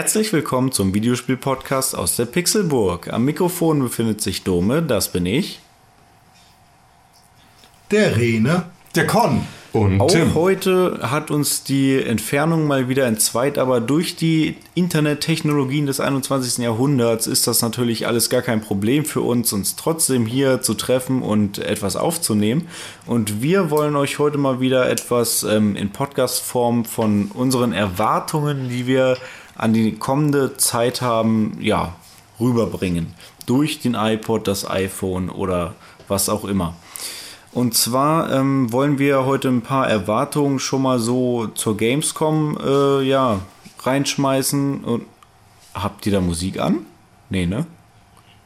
Herzlich willkommen zum Videospiel-Podcast aus der Pixelburg. Am Mikrofon befindet sich Dome, das bin ich. Der Rene. Der Con. Und Auch Tim. heute hat uns die Entfernung mal wieder entzweit, aber durch die Internettechnologien des 21. Jahrhunderts ist das natürlich alles gar kein Problem für uns, uns trotzdem hier zu treffen und etwas aufzunehmen. Und wir wollen euch heute mal wieder etwas ähm, in Podcast-Form von unseren Erwartungen, die wir an die kommende Zeit haben, ja, rüberbringen. Durch den iPod, das iPhone oder was auch immer. Und zwar ähm, wollen wir heute ein paar Erwartungen schon mal so zur Gamescom äh, ja, reinschmeißen. Und habt ihr da Musik an? Nee, ne?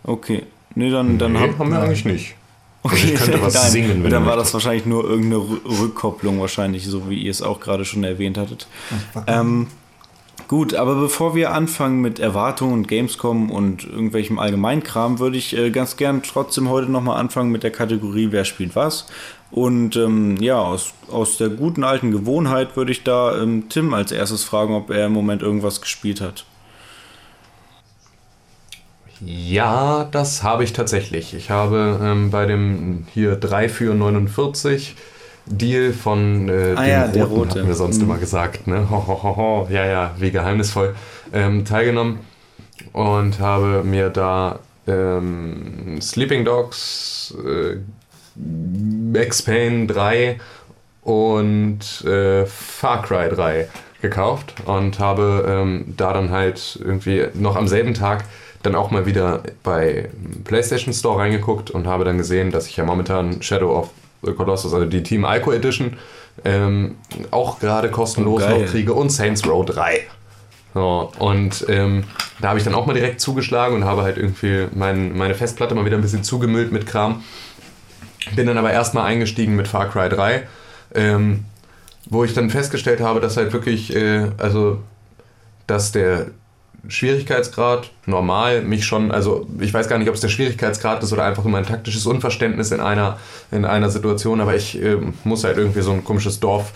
Okay. Nee, dann, dann Nee, hab- haben wir eigentlich nicht. Also Okay, ich könnte was nein, singen, wenn Dann war das wahrscheinlich nur irgendeine Rü- Rückkopplung, wahrscheinlich, so wie ihr es auch gerade schon erwähnt hattet. Ähm, gut, aber bevor wir anfangen mit Erwartungen und Gamescom und irgendwelchem Allgemeinkram, würde ich äh, ganz gern trotzdem heute nochmal anfangen mit der Kategorie Wer spielt was. Und ähm, ja, aus, aus der guten alten Gewohnheit würde ich da ähm, Tim als erstes fragen, ob er im Moment irgendwas gespielt hat. Ja, das habe ich tatsächlich. Ich habe ähm, bei dem hier 3 für 49 Deal von äh, Ah dem ja, der Roten, Rote. hatten wir sonst Mhm. immer gesagt. Ne? Ho, ho, ho, ho. Ja, ja, wie geheimnisvoll. Ähm, teilgenommen und habe mir da ähm, Sleeping Dogs, äh, Max Payne 3 und äh, Far Cry 3 gekauft und habe ähm, da dann halt irgendwie noch am selben Tag dann auch mal wieder bei PlayStation Store reingeguckt und habe dann gesehen, dass ich ja momentan Shadow of the Colossus, also die Team Ico Edition, ähm, auch gerade kostenlos Oh, noch kriege und Saints Row 3. So, und ähm, da habe ich dann auch mal direkt zugeschlagen und habe halt irgendwie mein, meine Festplatte mal wieder ein bisschen zugemüllt mit Kram. Bin dann aber erstmal eingestiegen mit Far Cry 3, ähm, wo ich dann festgestellt habe, dass halt wirklich, äh, also, dass der Schwierigkeitsgrad normal mich schon, also ich weiß gar nicht, ob es der Schwierigkeitsgrad ist oder einfach immer ein taktisches Unverständnis in einer, in einer Situation, aber ich äh, muss halt irgendwie so ein komisches Dorf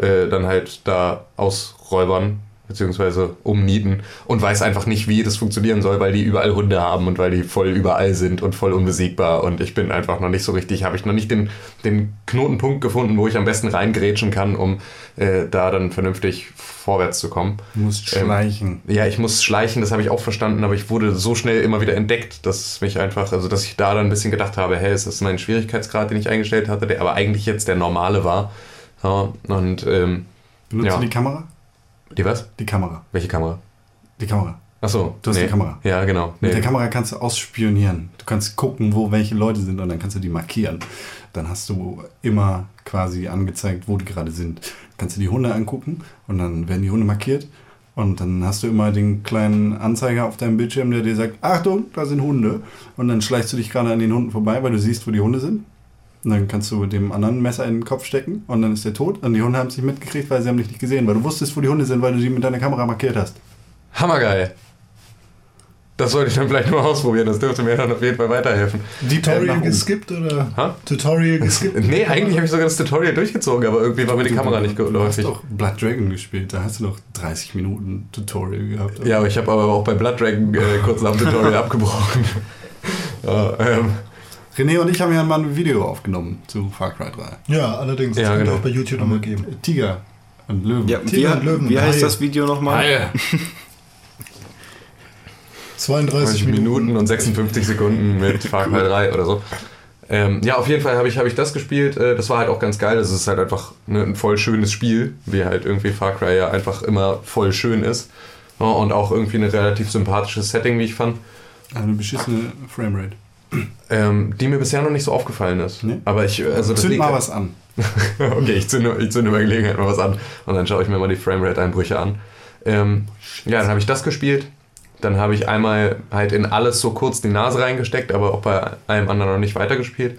äh, dann halt da ausräubern beziehungsweise umnieten und weiß einfach nicht, wie das funktionieren soll, weil die überall Hunde haben und weil die voll überall sind und voll unbesiegbar und ich bin einfach noch nicht so richtig, habe ich noch nicht den, den Knotenpunkt gefunden, wo ich am besten reingrätschen kann, um äh, da dann vernünftig vorwärts zu kommen. Du musst Ähm, schleichen. Ja, ich muss schleichen, das habe ich auch verstanden, aber ich wurde so schnell immer wieder entdeckt, dass mich einfach, also dass ich da dann ein bisschen gedacht habe, hey, ist das mein Schwierigkeitsgrad, den ich eingestellt hatte, der aber eigentlich jetzt der normale war. Ja, und ähm, Benutzt ja. du die Kamera? Die was? Die Kamera. Welche Kamera? Die Kamera. Achso, Du hast die Kamera. Ja, genau. Mit Nee. der Kamera kannst du ausspionieren. Du kannst gucken, wo welche Leute sind und dann kannst du die markieren. Dann hast du immer quasi angezeigt, wo die gerade sind. Kannst du die Hunde angucken und dann werden die Hunde markiert. Und dann hast du immer den kleinen Anzeiger auf deinem Bildschirm, der dir sagt, Achtung, da sind Hunde. Und dann schleichst du dich gerade an den Hunden vorbei, weil du siehst, wo die Hunde sind. Und dann kannst du dem anderen ein Messer in den Kopf stecken und dann ist der tot. Und die Hunde haben es nicht mitgekriegt, weil sie haben dich nicht gesehen, weil du wusstest, wo die Hunde sind, weil du sie mit deiner Kamera markiert hast. Hammergeil. Das sollte ich dann vielleicht mal ausprobieren, das dürfte mir dann auf jeden Fall weiterhelfen. Äh, Tutorial geskippt oder? Ha? Tutorial geskippt? Nee, eigentlich habe ich sogar das Tutorial durchgezogen, aber irgendwie war mir die Kamera nicht Du hast geläufig. doch Blood Dragon gespielt, da hast du noch 30 Minuten Tutorial gehabt. Ja, aber ich habe aber auch bei Blood Dragon äh, kurz nach dem Tutorial abgebrochen. ja, ähm, René und ich haben ja mal ein Video aufgenommen zu Far Cry 3. Ja, allerdings. Das Ja, könnt ihr genau. auch bei YouTube nochmal geben. Tiger und Löwen. Ja, wie, Tiger und Löwen, wie heißt Haie. das Video nochmal? Haie. 32 30 Minuten. Minuten und 56 Sekunden mit Far Cry 3 oder so. Ähm, ja, auf jeden Fall habe ich, hab ich das gespielt. Äh, das war halt auch ganz geil. Das ist halt einfach ne, ein voll schönes Spiel, wie halt irgendwie Far Cry ja einfach immer voll schön ist. Ja, und auch irgendwie ein relativ sympathisches Setting, wie ich fand. Eine beschissene Framerate. Ähm, die mir bisher noch nicht so aufgefallen ist. Nee? Aber ich, also das Zünd mal was an. okay, ich zünde, ich zünde bei Gelegenheit mal was an und dann schaue ich mir mal die Framerate-Einbrüche an. Ähm, ja, dann habe ich das gespielt. Dann habe ich einmal halt in alles so kurz die Nase reingesteckt, aber auch bei allem anderen noch nicht weitergespielt.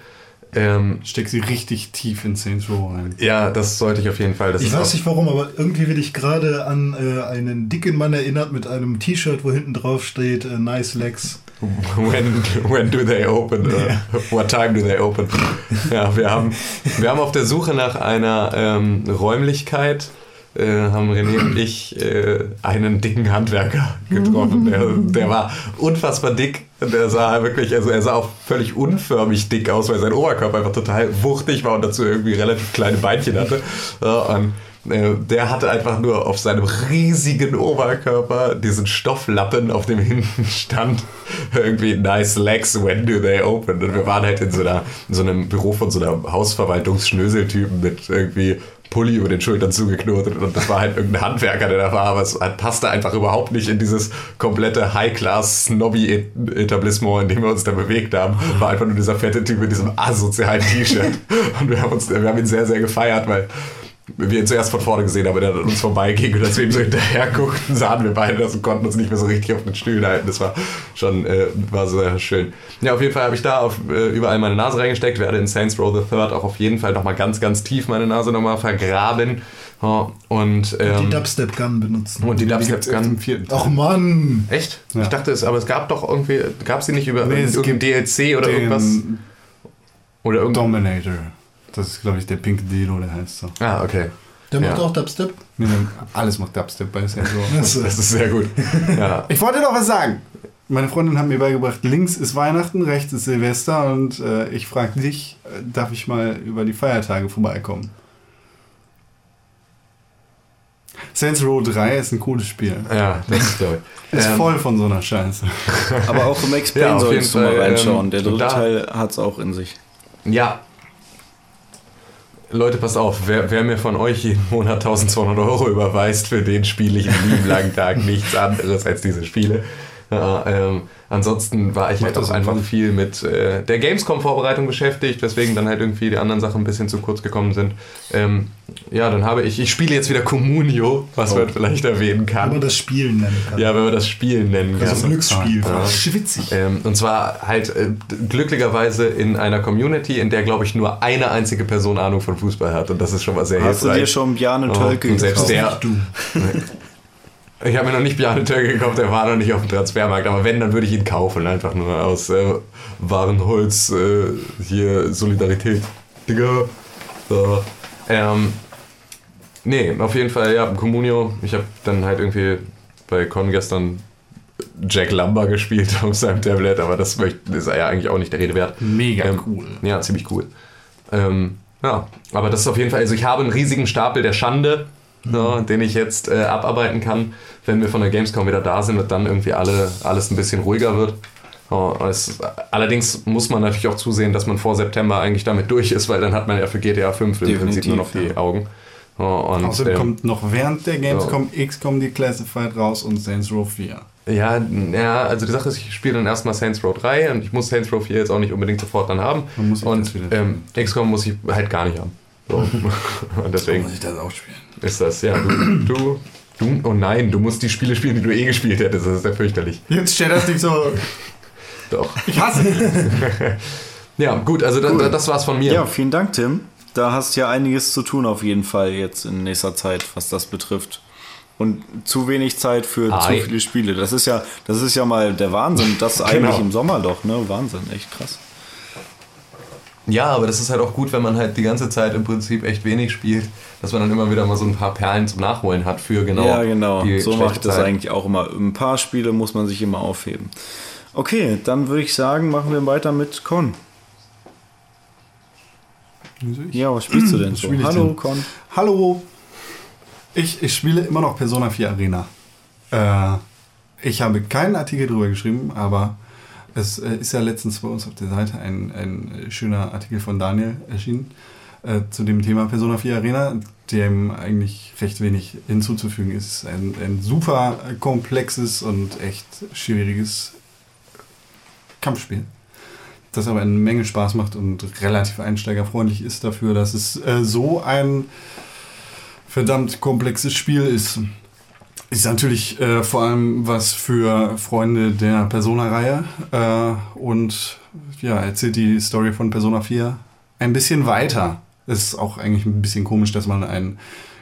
Ähm, Steck sie richtig tief in Saints Row rein. ja, das sollte ich auf jeden Fall. Das Ich weiß nicht warum, aber irgendwie werde ich gerade an äh, einen dicken Mann erinnert mit einem T-Shirt, wo hinten drauf steht äh, Nice Legs. When, when do they open? Oder What time do they open? Ja, wir haben, wir haben auf der Suche nach einer ähm, Räumlichkeit, äh, haben René und ich äh, einen dicken Handwerker getroffen. Der, der war unfassbar dick. Der sah wirklich, also er sah auch völlig unförmig dick aus, weil sein Oberkörper einfach total wuchtig war und dazu irgendwie relativ kleine Beinchen hatte. Und der hatte einfach nur auf seinem riesigen Oberkörper diesen Stofflappen, auf dem hinten stand irgendwie nice legs, when do they open? Und wir waren halt in so, einer, in so einem Büro von so einem Hausverwaltungsschnöseltypen mit irgendwie Pulli über den Schultern zugeknotet und das war halt irgendein Handwerker, der da war, aber es passte einfach überhaupt nicht in dieses komplette High-Class-Snobby-Etablissement, in dem wir uns da bewegt haben. War einfach nur dieser fette Typ mit diesem asozialen T-Shirt und wir haben, uns, wir haben ihn sehr, sehr gefeiert, weil wir ihn zuerst von vorne gesehen haben, aber der an uns vorbeiging und als wir ihm so hinterher guckten, sahen wir beide das und konnten uns nicht mehr so richtig auf den Stühlen halten. Das war schon äh, war sehr schön. Ja, auf jeden Fall habe ich da auf, äh, überall meine Nase reingesteckt, werde in Saints Row the Third auch auf jeden Fall nochmal ganz, ganz tief meine Nase nochmal vergraben. Ja, und, Die ähm, Dubstep Gun benutzen. und die Die Dubstep im Gun. vierten. Ach Mann! Echt? Ja. Ich dachte es, aber es gab doch irgendwie, gab sie nicht über Nee, es irgendein DLC oder irgendwas? Oder irgendwas? Dominator. Das ist, glaube ich, der pinke Delo, der heißt so. Ah, okay. Der macht Ja. auch Dubstep. Nee, Alles macht Dubstep bei Saints Row. Das ist sehr gut. Ja. Ich wollte noch was sagen. Meine Freundin hat mir beigebracht, links ist Weihnachten, rechts ist Silvester und äh, ich frage dich, äh, darf ich mal über die Feiertage vorbeikommen? Saints Row 3 ist ein cooles Spiel. Ja, das glaube ich. Ist Ähm, voll von so einer Scheiße. Aber auch im Max Ja, Payne auf solltest du mal Fall, reinschauen. ähm, Der dritte da- Teil hat es auch in sich. Ja. Leute, passt auf, wer, wer mir von euch jeden Monat 1200 Euro überweist, für den spiele ich einen lieben langen Tag nichts anderes als diese Spiele. Ja, ähm, ansonsten war ich Macht halt auch einfach Sinn. viel mit äh, der Gamescom-Vorbereitung beschäftigt, weswegen dann halt irgendwie die anderen Sachen ein bisschen zu kurz gekommen sind. Ähm, ja, dann habe ich, ich spiele jetzt wieder Communio, was man vielleicht erwähnen Wenn man kann. das Spielen nennen kann. Ja, wenn wir das Spielen nennen Das ist ein kann. Glücksspiel. Ja. Schwitzig. Ähm, und zwar halt äh, glücklicherweise in einer Community, in der, glaube ich, nur eine einzige Person Ahnung von Fußball hat. Und das ist schon mal sehr Hast du hilfreich. dir schon Bjarne Ja, Tölke und selbst der- Du. Ich habe mir noch nicht Bjarne Tölke gekauft, der war noch nicht auf dem Transfermarkt. Aber wenn, dann würde ich ihn kaufen. Einfach nur aus äh, Warenholz, äh, hier Solidarität. Digga. So. Ähm, nee, auf jeden Fall, ja, Communio. Ich habe dann halt irgendwie bei Con gestern Jack Lumber gespielt auf seinem Tablet, aber das ist ja eigentlich auch nicht der Rede wert. Mega Ähm, cool. Ja, ziemlich cool. Ähm, ja, aber das ist auf jeden Fall, also ich habe einen riesigen Stapel der Schande, ja, den ich jetzt äh, abarbeiten kann, wenn wir von der Gamescom wieder da sind und dann irgendwie alle, alles ein bisschen ruhiger wird. Ja, es, allerdings muss man natürlich auch zusehen, dass man vor September eigentlich damit durch ist, weil dann hat man ja für GTA 5 im Prinzip nur noch die ja. Augen. Und, Außerdem ähm, kommt noch während der Gamescom XCOM die Classified raus und Saints Row 4. Ja, ja, also die Sache ist, ich spiele dann erstmal Saints Row 3 und ich muss Saints Row 4 jetzt auch nicht unbedingt sofort dann haben. Man muss sich und ähm, XCOM muss ich halt gar nicht haben. So. und deswegen ich das auch spielen? ist das, ja, du, du, du, oh nein, du musst die Spiele spielen, die du eh gespielt hättest. Das ist ja fürchterlich. Jetzt stellt das nicht so. Doch. Ich hasse dich. Ja, gut, also da, das war's von mir. Ja, vielen Dank, Tim. Da hast ja einiges zu tun auf jeden Fall jetzt in nächster Zeit, was das betrifft. Und zu wenig Zeit für Ei. zu viele Spiele. Das ist ja, das ist ja mal der Wahnsinn. Das eigentlich Genau. im Sommer doch, ne? Wahnsinn, echt krass. Ja, aber das ist halt auch gut, wenn man halt die ganze Zeit im Prinzip echt wenig spielt, dass man dann immer wieder mal so ein paar Perlen zum Nachholen hat für genau. ja, genau. die So mache ich das Zeit. eigentlich auch immer. Ein paar Spiele muss man sich immer aufheben. Okay, dann würde ich sagen, machen wir weiter mit Con. Ja, was spielst du denn so? spiel Hallo, denn? Con. Hallo. Ich, ich spiele immer noch Persona 4 Arena. Äh, ich habe keinen Artikel drüber geschrieben, aber es äh, ist ja letztens bei uns auf der Seite ein, ein schöner Artikel von Daniel erschienen äh, zu dem Thema Persona 4 Arena, dem eigentlich recht wenig hinzuzufügen ist. Ein, ein super komplexes und echt schwieriges Kampfspiel das aber eine Menge Spaß macht und relativ einsteigerfreundlich ist dafür, dass es äh, so ein verdammt komplexes Spiel ist. Ist natürlich äh, vor allem was für Freunde der Persona-Reihe äh, und ja, erzählt die Story von Persona 4 ein bisschen weiter. Es ist auch eigentlich ein bisschen komisch, dass man ein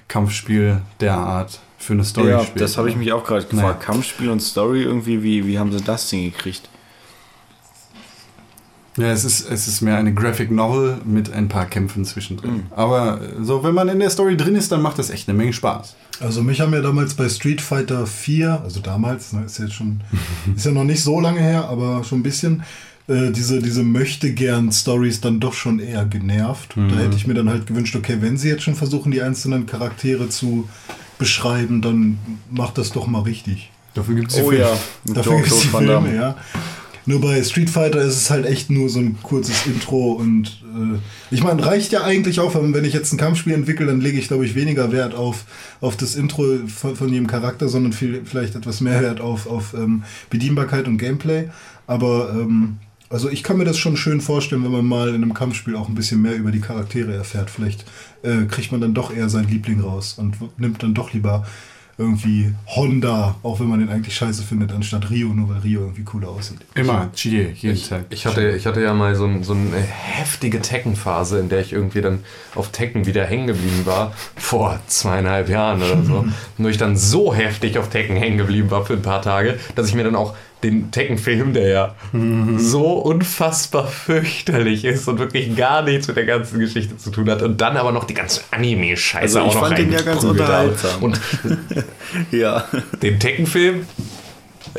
Kampfspiel derart für eine Story ja, spielt. das habe ich mich auch gerade gefragt. Naja. Kampfspiel und Story irgendwie, wie, wie haben sie das Ding gekriegt? Ja, es ist, es ist mehr eine Graphic Novel mit ein paar Kämpfen zwischendrin. Aber äh, so, wenn man in der Story drin ist, dann macht das echt eine Menge Spaß. Also mich haben ja damals bei Street Fighter 4, also damals, ne, ist jetzt schon, ist ja noch nicht so lange her, aber schon ein bisschen, äh, diese, diese Möchte-Gern-Stories dann doch schon eher genervt. Da hätte ich mir dann halt gewünscht, okay, wenn sie jetzt schon versuchen, die einzelnen Charaktere zu beschreiben, dann macht das doch mal richtig. Dafür gibt es Oh ja, Dafür gibt es die. Filme, ja. Nur bei Street Fighter ist es halt echt nur so ein kurzes Intro und äh, ich meine, reicht ja eigentlich auch, wenn ich jetzt ein Kampfspiel entwickle, dann lege ich, glaube ich, weniger Wert auf, auf das Intro von, von jedem Charakter, sondern viel, vielleicht etwas mehr Wert auf, auf ähm, Bedienbarkeit und Gameplay. Aber ähm, also ich kann mir das schon schön vorstellen, wenn man mal in einem Kampfspiel auch ein bisschen mehr über die Charaktere erfährt. Vielleicht äh, kriegt man dann doch eher seinen Liebling raus und nimmt dann doch lieber irgendwie Honda, auch wenn man den eigentlich scheiße findet, anstatt Rio, nur weil Rio irgendwie cooler aussieht. Immer, Chie, jeden Tag. Ich hatte, ich hatte ja mal so, ein, so eine heftige Tekken-Phase, in der ich irgendwie dann auf Tekken wieder hängen geblieben war, vor zweieinhalb Jahren oder so. Nur ich dann so heftig auf Tekken hängen geblieben war für ein paar Tage, dass ich mir dann auch den Tekken-Film, der ja so unfassbar fürchterlich ist und wirklich gar nichts mit der ganzen Geschichte zu tun hat und dann aber noch die ganze Anime-Scheiße Also ich auch noch fand den ja ganz unterhaltsam. Und Ja. den Tekken-Film.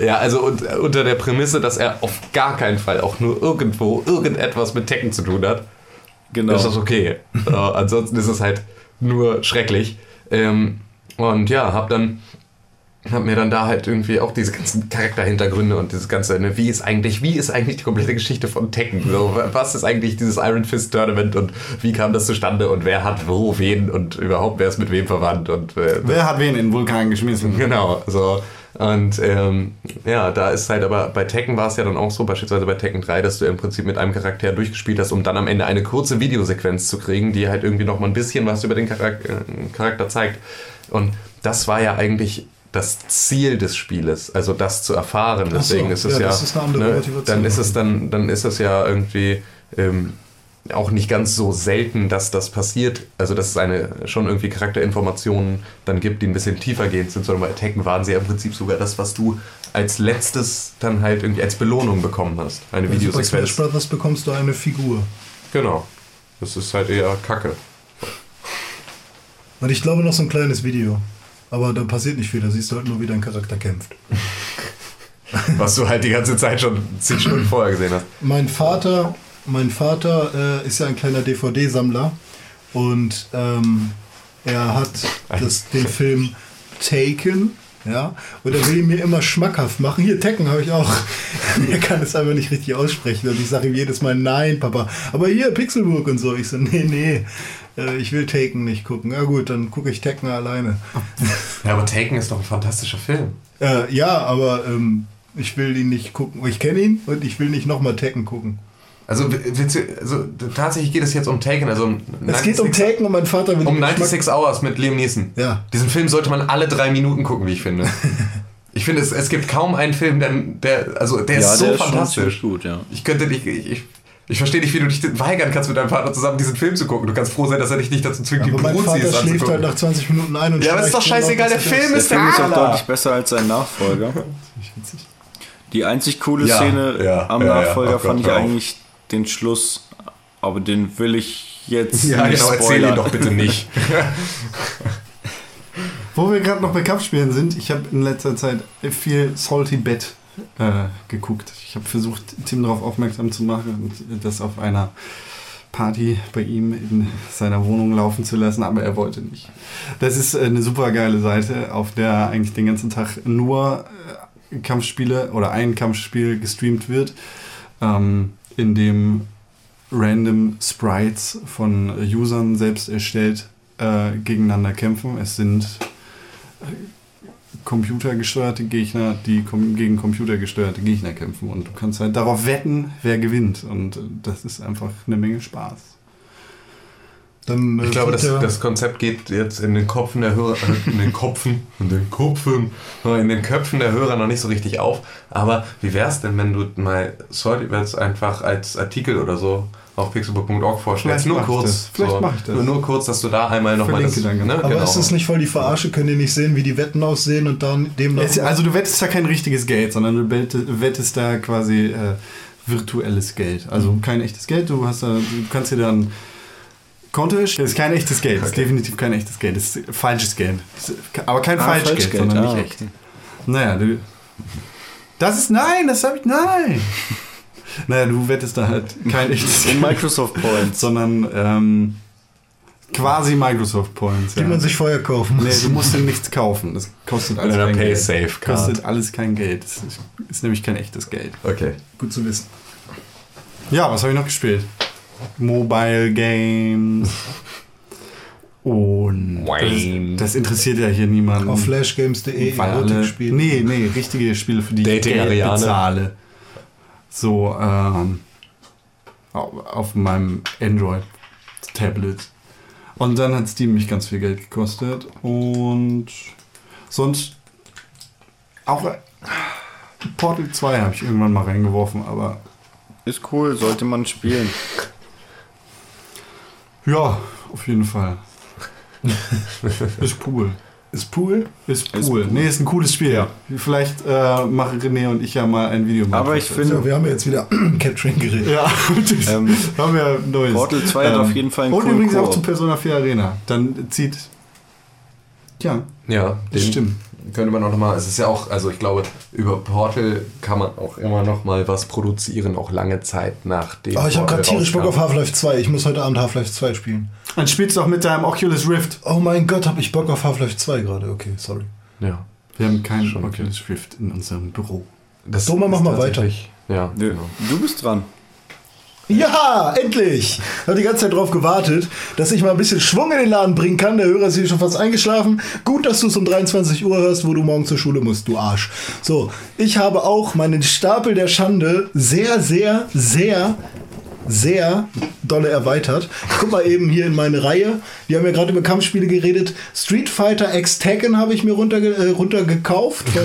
Ja, also und, unter der Prämisse, dass er auf gar keinen Fall auch nur irgendwo irgendetwas mit Tekken zu tun hat, Genau. ist das okay. äh, ansonsten ist es halt nur schrecklich. Ähm, und ja, hab dann hab mir dann da halt irgendwie auch diese ganzen Charakterhintergründe und dieses ganze, ne, wie ist eigentlich, wie ist eigentlich die komplette Geschichte von Tekken? So, was ist eigentlich dieses Iron Fist Tournament und wie kam das zustande und wer hat wo wen und überhaupt wer ist mit wem verwandt und äh, Wer hat wen in den Vulkan geschmissen? Genau, so. Und ähm, ja, da ist halt aber bei Tekken war es ja dann auch so, beispielsweise bei Tekken 3, dass du im Prinzip mit einem Charakter durchgespielt hast, um dann am Ende eine kurze Videosequenz zu kriegen, die halt irgendwie noch mal ein bisschen was über den Charakter, äh, Charakter zeigt. Und das war ja eigentlich das Ziel des Spieles, also das zu erfahren. Ach so, Deswegen ist es ja, ja, das ist eine andere ne, Motivation. dann ist es dann, dann ist es ja irgendwie ähm, auch nicht ganz so selten, dass das passiert. Also, dass es eine schon irgendwie Charakterinformationen dann gibt, die ein bisschen tiefer gehend sind, sondern bei Tekken waren sie ja im Prinzip sogar das, was du als letztes dann halt irgendwie als Belohnung bekommen hast. Eine Bei Super Smash Videosequenz. Brothers bekommst du eine Figur. Genau. Das ist halt eher Kacke. Und ich glaube noch so ein kleines Video. Aber da passiert nicht viel, da siehst du halt nur, wie dein Charakter kämpft. Was du halt die ganze Zeit schon zehn Stunden vorher gesehen hast. Mein Vater, mein Vater äh, ist ja ein kleiner DVD-Sammler und ähm, er hat das, den Film Taken, ja, und er will ihn mir immer schmackhaft machen. Hier, Tekken habe ich auch. er kann es einfach nicht richtig aussprechen und ich sage ihm jedes Mal, nein, Papa, aber hier, Pixelburg und so. Ich so, nee, nee, äh, ich will Taken nicht gucken. Ja gut, dann gucke ich Tekken alleine. Ja, aber Taken ist doch ein fantastischer Film. Äh, ja, aber ähm, ich will ihn nicht gucken. Ich kenne ihn und ich will nicht nochmal Tekken gucken. Also, also tatsächlich geht es jetzt um Taken, also um Es geht um 96 Taken und mein Vater will Um den Geschmack- 96 Hours mit Liam Neeson. Ja. Diesen Film sollte man alle drei Minuten gucken, wie ich finde. Ich finde, es, es gibt kaum einen Film, der, der also der ja, ist so der ist schon fantastisch. ziemlich gut, ja. Ich könnte nicht, ich, ich, ich verstehe nicht, wie du dich weigern kannst, mit deinem Vater zusammen diesen Film zu gucken. Du kannst froh sein, dass er dich nicht dazu zwingt, Aber die mein Bruzis Vater schläft anzugucken. halt nach 20 Minuten ein und Ja, aber ist doch scheißegal, der Film Der ist Film ist auch deutlich besser als sein Nachfolger. Die einzig coole Ja, Szene ja, am ja, ja. Nachfolger Oh fand Gott, ich eigentlich den Schluss, aber den will ich jetzt Ja, nicht genau, erzähl ihn doch bitte nicht. Wo wir gerade noch bei Kampfspielen sind, ich habe in letzter Zeit viel Salty Bed äh, geguckt. Ich habe versucht, Tim darauf aufmerksam zu machen und das auf einer Party bei ihm in seiner Wohnung laufen zu lassen, aber er wollte nicht. Das ist eine super geile Seite, auf der eigentlich den ganzen Tag nur äh, Kampfspiele oder ein Kampfspiel gestreamt wird, ähm, in dem random Sprites von Usern selbst erstellt äh, gegeneinander kämpfen. Es sind äh, computergesteuerte Gegner, die gegen computergesteuerte Gegner kämpfen. Und du kannst halt darauf wetten, wer gewinnt. Und das ist einfach eine Menge Spaß. Dann, äh, Ich glaube, das, das Konzept geht jetzt in den Kopfen der Hörer, äh, in den Kopfen, in den Kopfen, in den Köpfen der Hörer noch nicht so richtig auf. Aber wie wäre es denn, wenn du mal Solidverse einfach als Artikel oder so auf pixelbook.org vorstellst? Vielleicht Nur mach ich kurz. das. Vielleicht so, mach ich das. Nur, nur kurz, dass du da einmal nochmal das. Dann, genau. aber genau. ist das nicht voll die Verarsche? Könnt ihr nicht sehen, wie die Wetten aussehen und dann demnach. Es, also du wettest da kein richtiges Geld, sondern du wettest, wettest da quasi äh, virtuelles Geld. Also Mhm. kein echtes Geld, du, hast da, du kannst dir dann Konto. Das ist kein echtes Geld, das ist definitiv kein echtes Geld, das ist falsches Geld. Ist, aber kein Ah, Falschgeld, Falschgeld, sondern ah, nicht echt. okay. Naja, du, das ist nein, das habe ich nein. Naja, du wettest da halt kein echtes Geld, Microsoft Points. sondern ähm, quasi Microsoft Points. die ja. man sich vorher kaufen muss. Nee, du musst dir nichts kaufen. Das kostet alles kein Geld. Pay-Safe-Card. Kostet alles kein Geld. Das ist, ist nämlich kein echtes Geld. Okay. Gut zu wissen. Ja, was habe ich noch gespielt? Mobile Games. Und das, Wayne. das interessiert ja hier niemanden. Auf flashgames.de weil alle, Erotik-Spiel. nee, nee, richtige Spiele, für die ich Dating Geld Ariane. bezahle. So, ähm, auf, meinem Android-Tablet. Und dann hat Steam mich ganz viel Geld gekostet. Und sonst auch äh, Portal 2 habe ich irgendwann mal reingeworfen, aber Ist cool, sollte man spielen. ja, auf jeden Fall. ist cool. Ist Pool? Ist Ist cool. cool. Nee, ist ein cooles Spiel. Vielleicht äh, machen René und ich ja mal ein Video. Aber ich So, finde, wir haben ja jetzt wieder Capturing geredet. Ja, Ähm, haben wir ein neues. Portal 2 hat auf jeden Fall einen Und übrigens auch zu Persona 4 Arena. Dann zieht. Ja, Ja, das stimmt. könnte man auch nochmal, es ist ja auch, also ich glaube, über Portal kann man auch immer nochmal was produzieren, auch lange Zeit nach dem. Oh, ich habe gerade tierisch Bock auf. Half-Life 2. Ich muss heute Abend Half-Life 2 spielen. Dann spielst du auch mit deinem Oculus Rift. Oh mein Gott, habe ich Bock auf Half-Life 2 gerade. Okay, sorry. Ja. Wir haben keinen Schon Oculus Rift in unserem Büro. Das Thomas, mach mal weiter. Ja, genau. Du bist dran. Ja, endlich! Ich habe die ganze Zeit darauf gewartet, dass ich mal ein bisschen Schwung in den Laden bringen kann. Der Hörer ist hier schon fast eingeschlafen. Gut, dass du es um 23 Uhr hörst, wo du morgen zur Schule musst, du Arsch. So, ich habe auch meinen Stapel der Schande sehr, sehr, sehr, sehr dolle erweitert. Guck mal eben hier in meine Reihe. Wir haben ja gerade über Kampfspiele geredet. Street Fighter X Tekken habe ich mir runterge äh, runtergekauft. Von,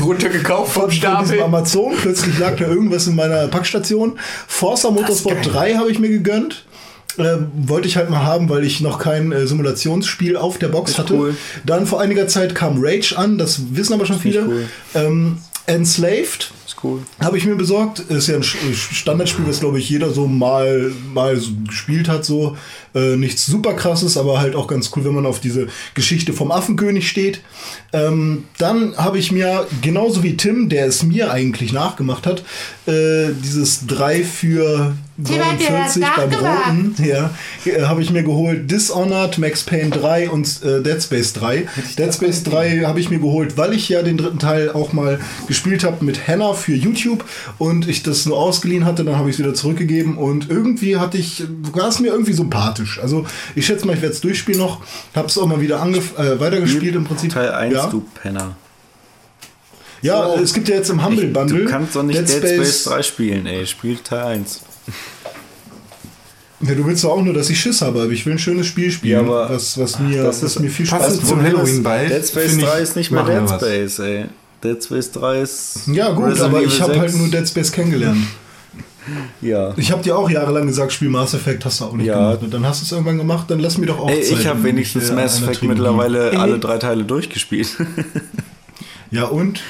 Runtergekauft von, von diesem Amazon. Plötzlich lag da irgendwas in meiner Packstation. Forza Motorsport 3 habe ich mir gegönnt. Äh, wollte ich halt mal haben, weil ich noch kein äh, Simulationsspiel auf der Box Ist hatte. cool. Dann vor einiger Zeit kam Rage an, das wissen aber schon viele. cool. Ähm, Enslaved cool. habe ich mir besorgt. Ist ja ein Sch- Standardspiel, das glaube ich jeder so mal, mal so gespielt hat. So äh, nichts super krasses, aber halt auch ganz cool, wenn man auf diese Geschichte vom Affenkönig steht. Ähm, dann habe ich mir genauso wie Tim, der es mir eigentlich nachgemacht hat, äh, dieses 3 für Tim hat dir das 49 beim. Roten, ja, äh, habe ich mir geholt Dishonored, Max Payne 3 und äh, Dead Space 3. Dead Space 3 habe ich mir geholt, weil ich ja den dritten Teil auch mal gespielt habe mit Hannah für YouTube und ich das nur ausgeliehen hatte, dann habe ich es wieder zurückgegeben und irgendwie hatte ich, war es mir irgendwie sympathisch. Also ich schätze mal, ich werde es durchspielen noch, habe es auch mal wieder angef äh, weitergespielt im Prinzip. Teil 1, ja. du Penner. Ja, es gibt ja jetzt im Humble Ich, Bundle. du kannst doch nicht Dead, Space 3 spielen, ey. Spiel Teil 1. Ja, du willst doch auch nur, dass ich Schiss habe, aber ich will ein schönes Spiel spielen, Ja, aber- was, was, mir, das was ist mir viel Spaß passend macht. zum Halloween bald, Dead Space finde ich, 3 ist nicht mehr Dead was. Space, ey. Dead Space 3 ist. Ja, gut, Resident aber Evil ich habe 6. halt nur Dead Space kennengelernt. Ja. Ich habe dir auch jahrelang gesagt, Spiel Mass Effect, hast du auch nicht Ja. gemacht. Und dann hast du es irgendwann gemacht, dann lass mir doch auch Ey, Zeit, ich habe wenigstens Mass Effect mittlerweile alle drei Teile durchgespielt. Ja, und?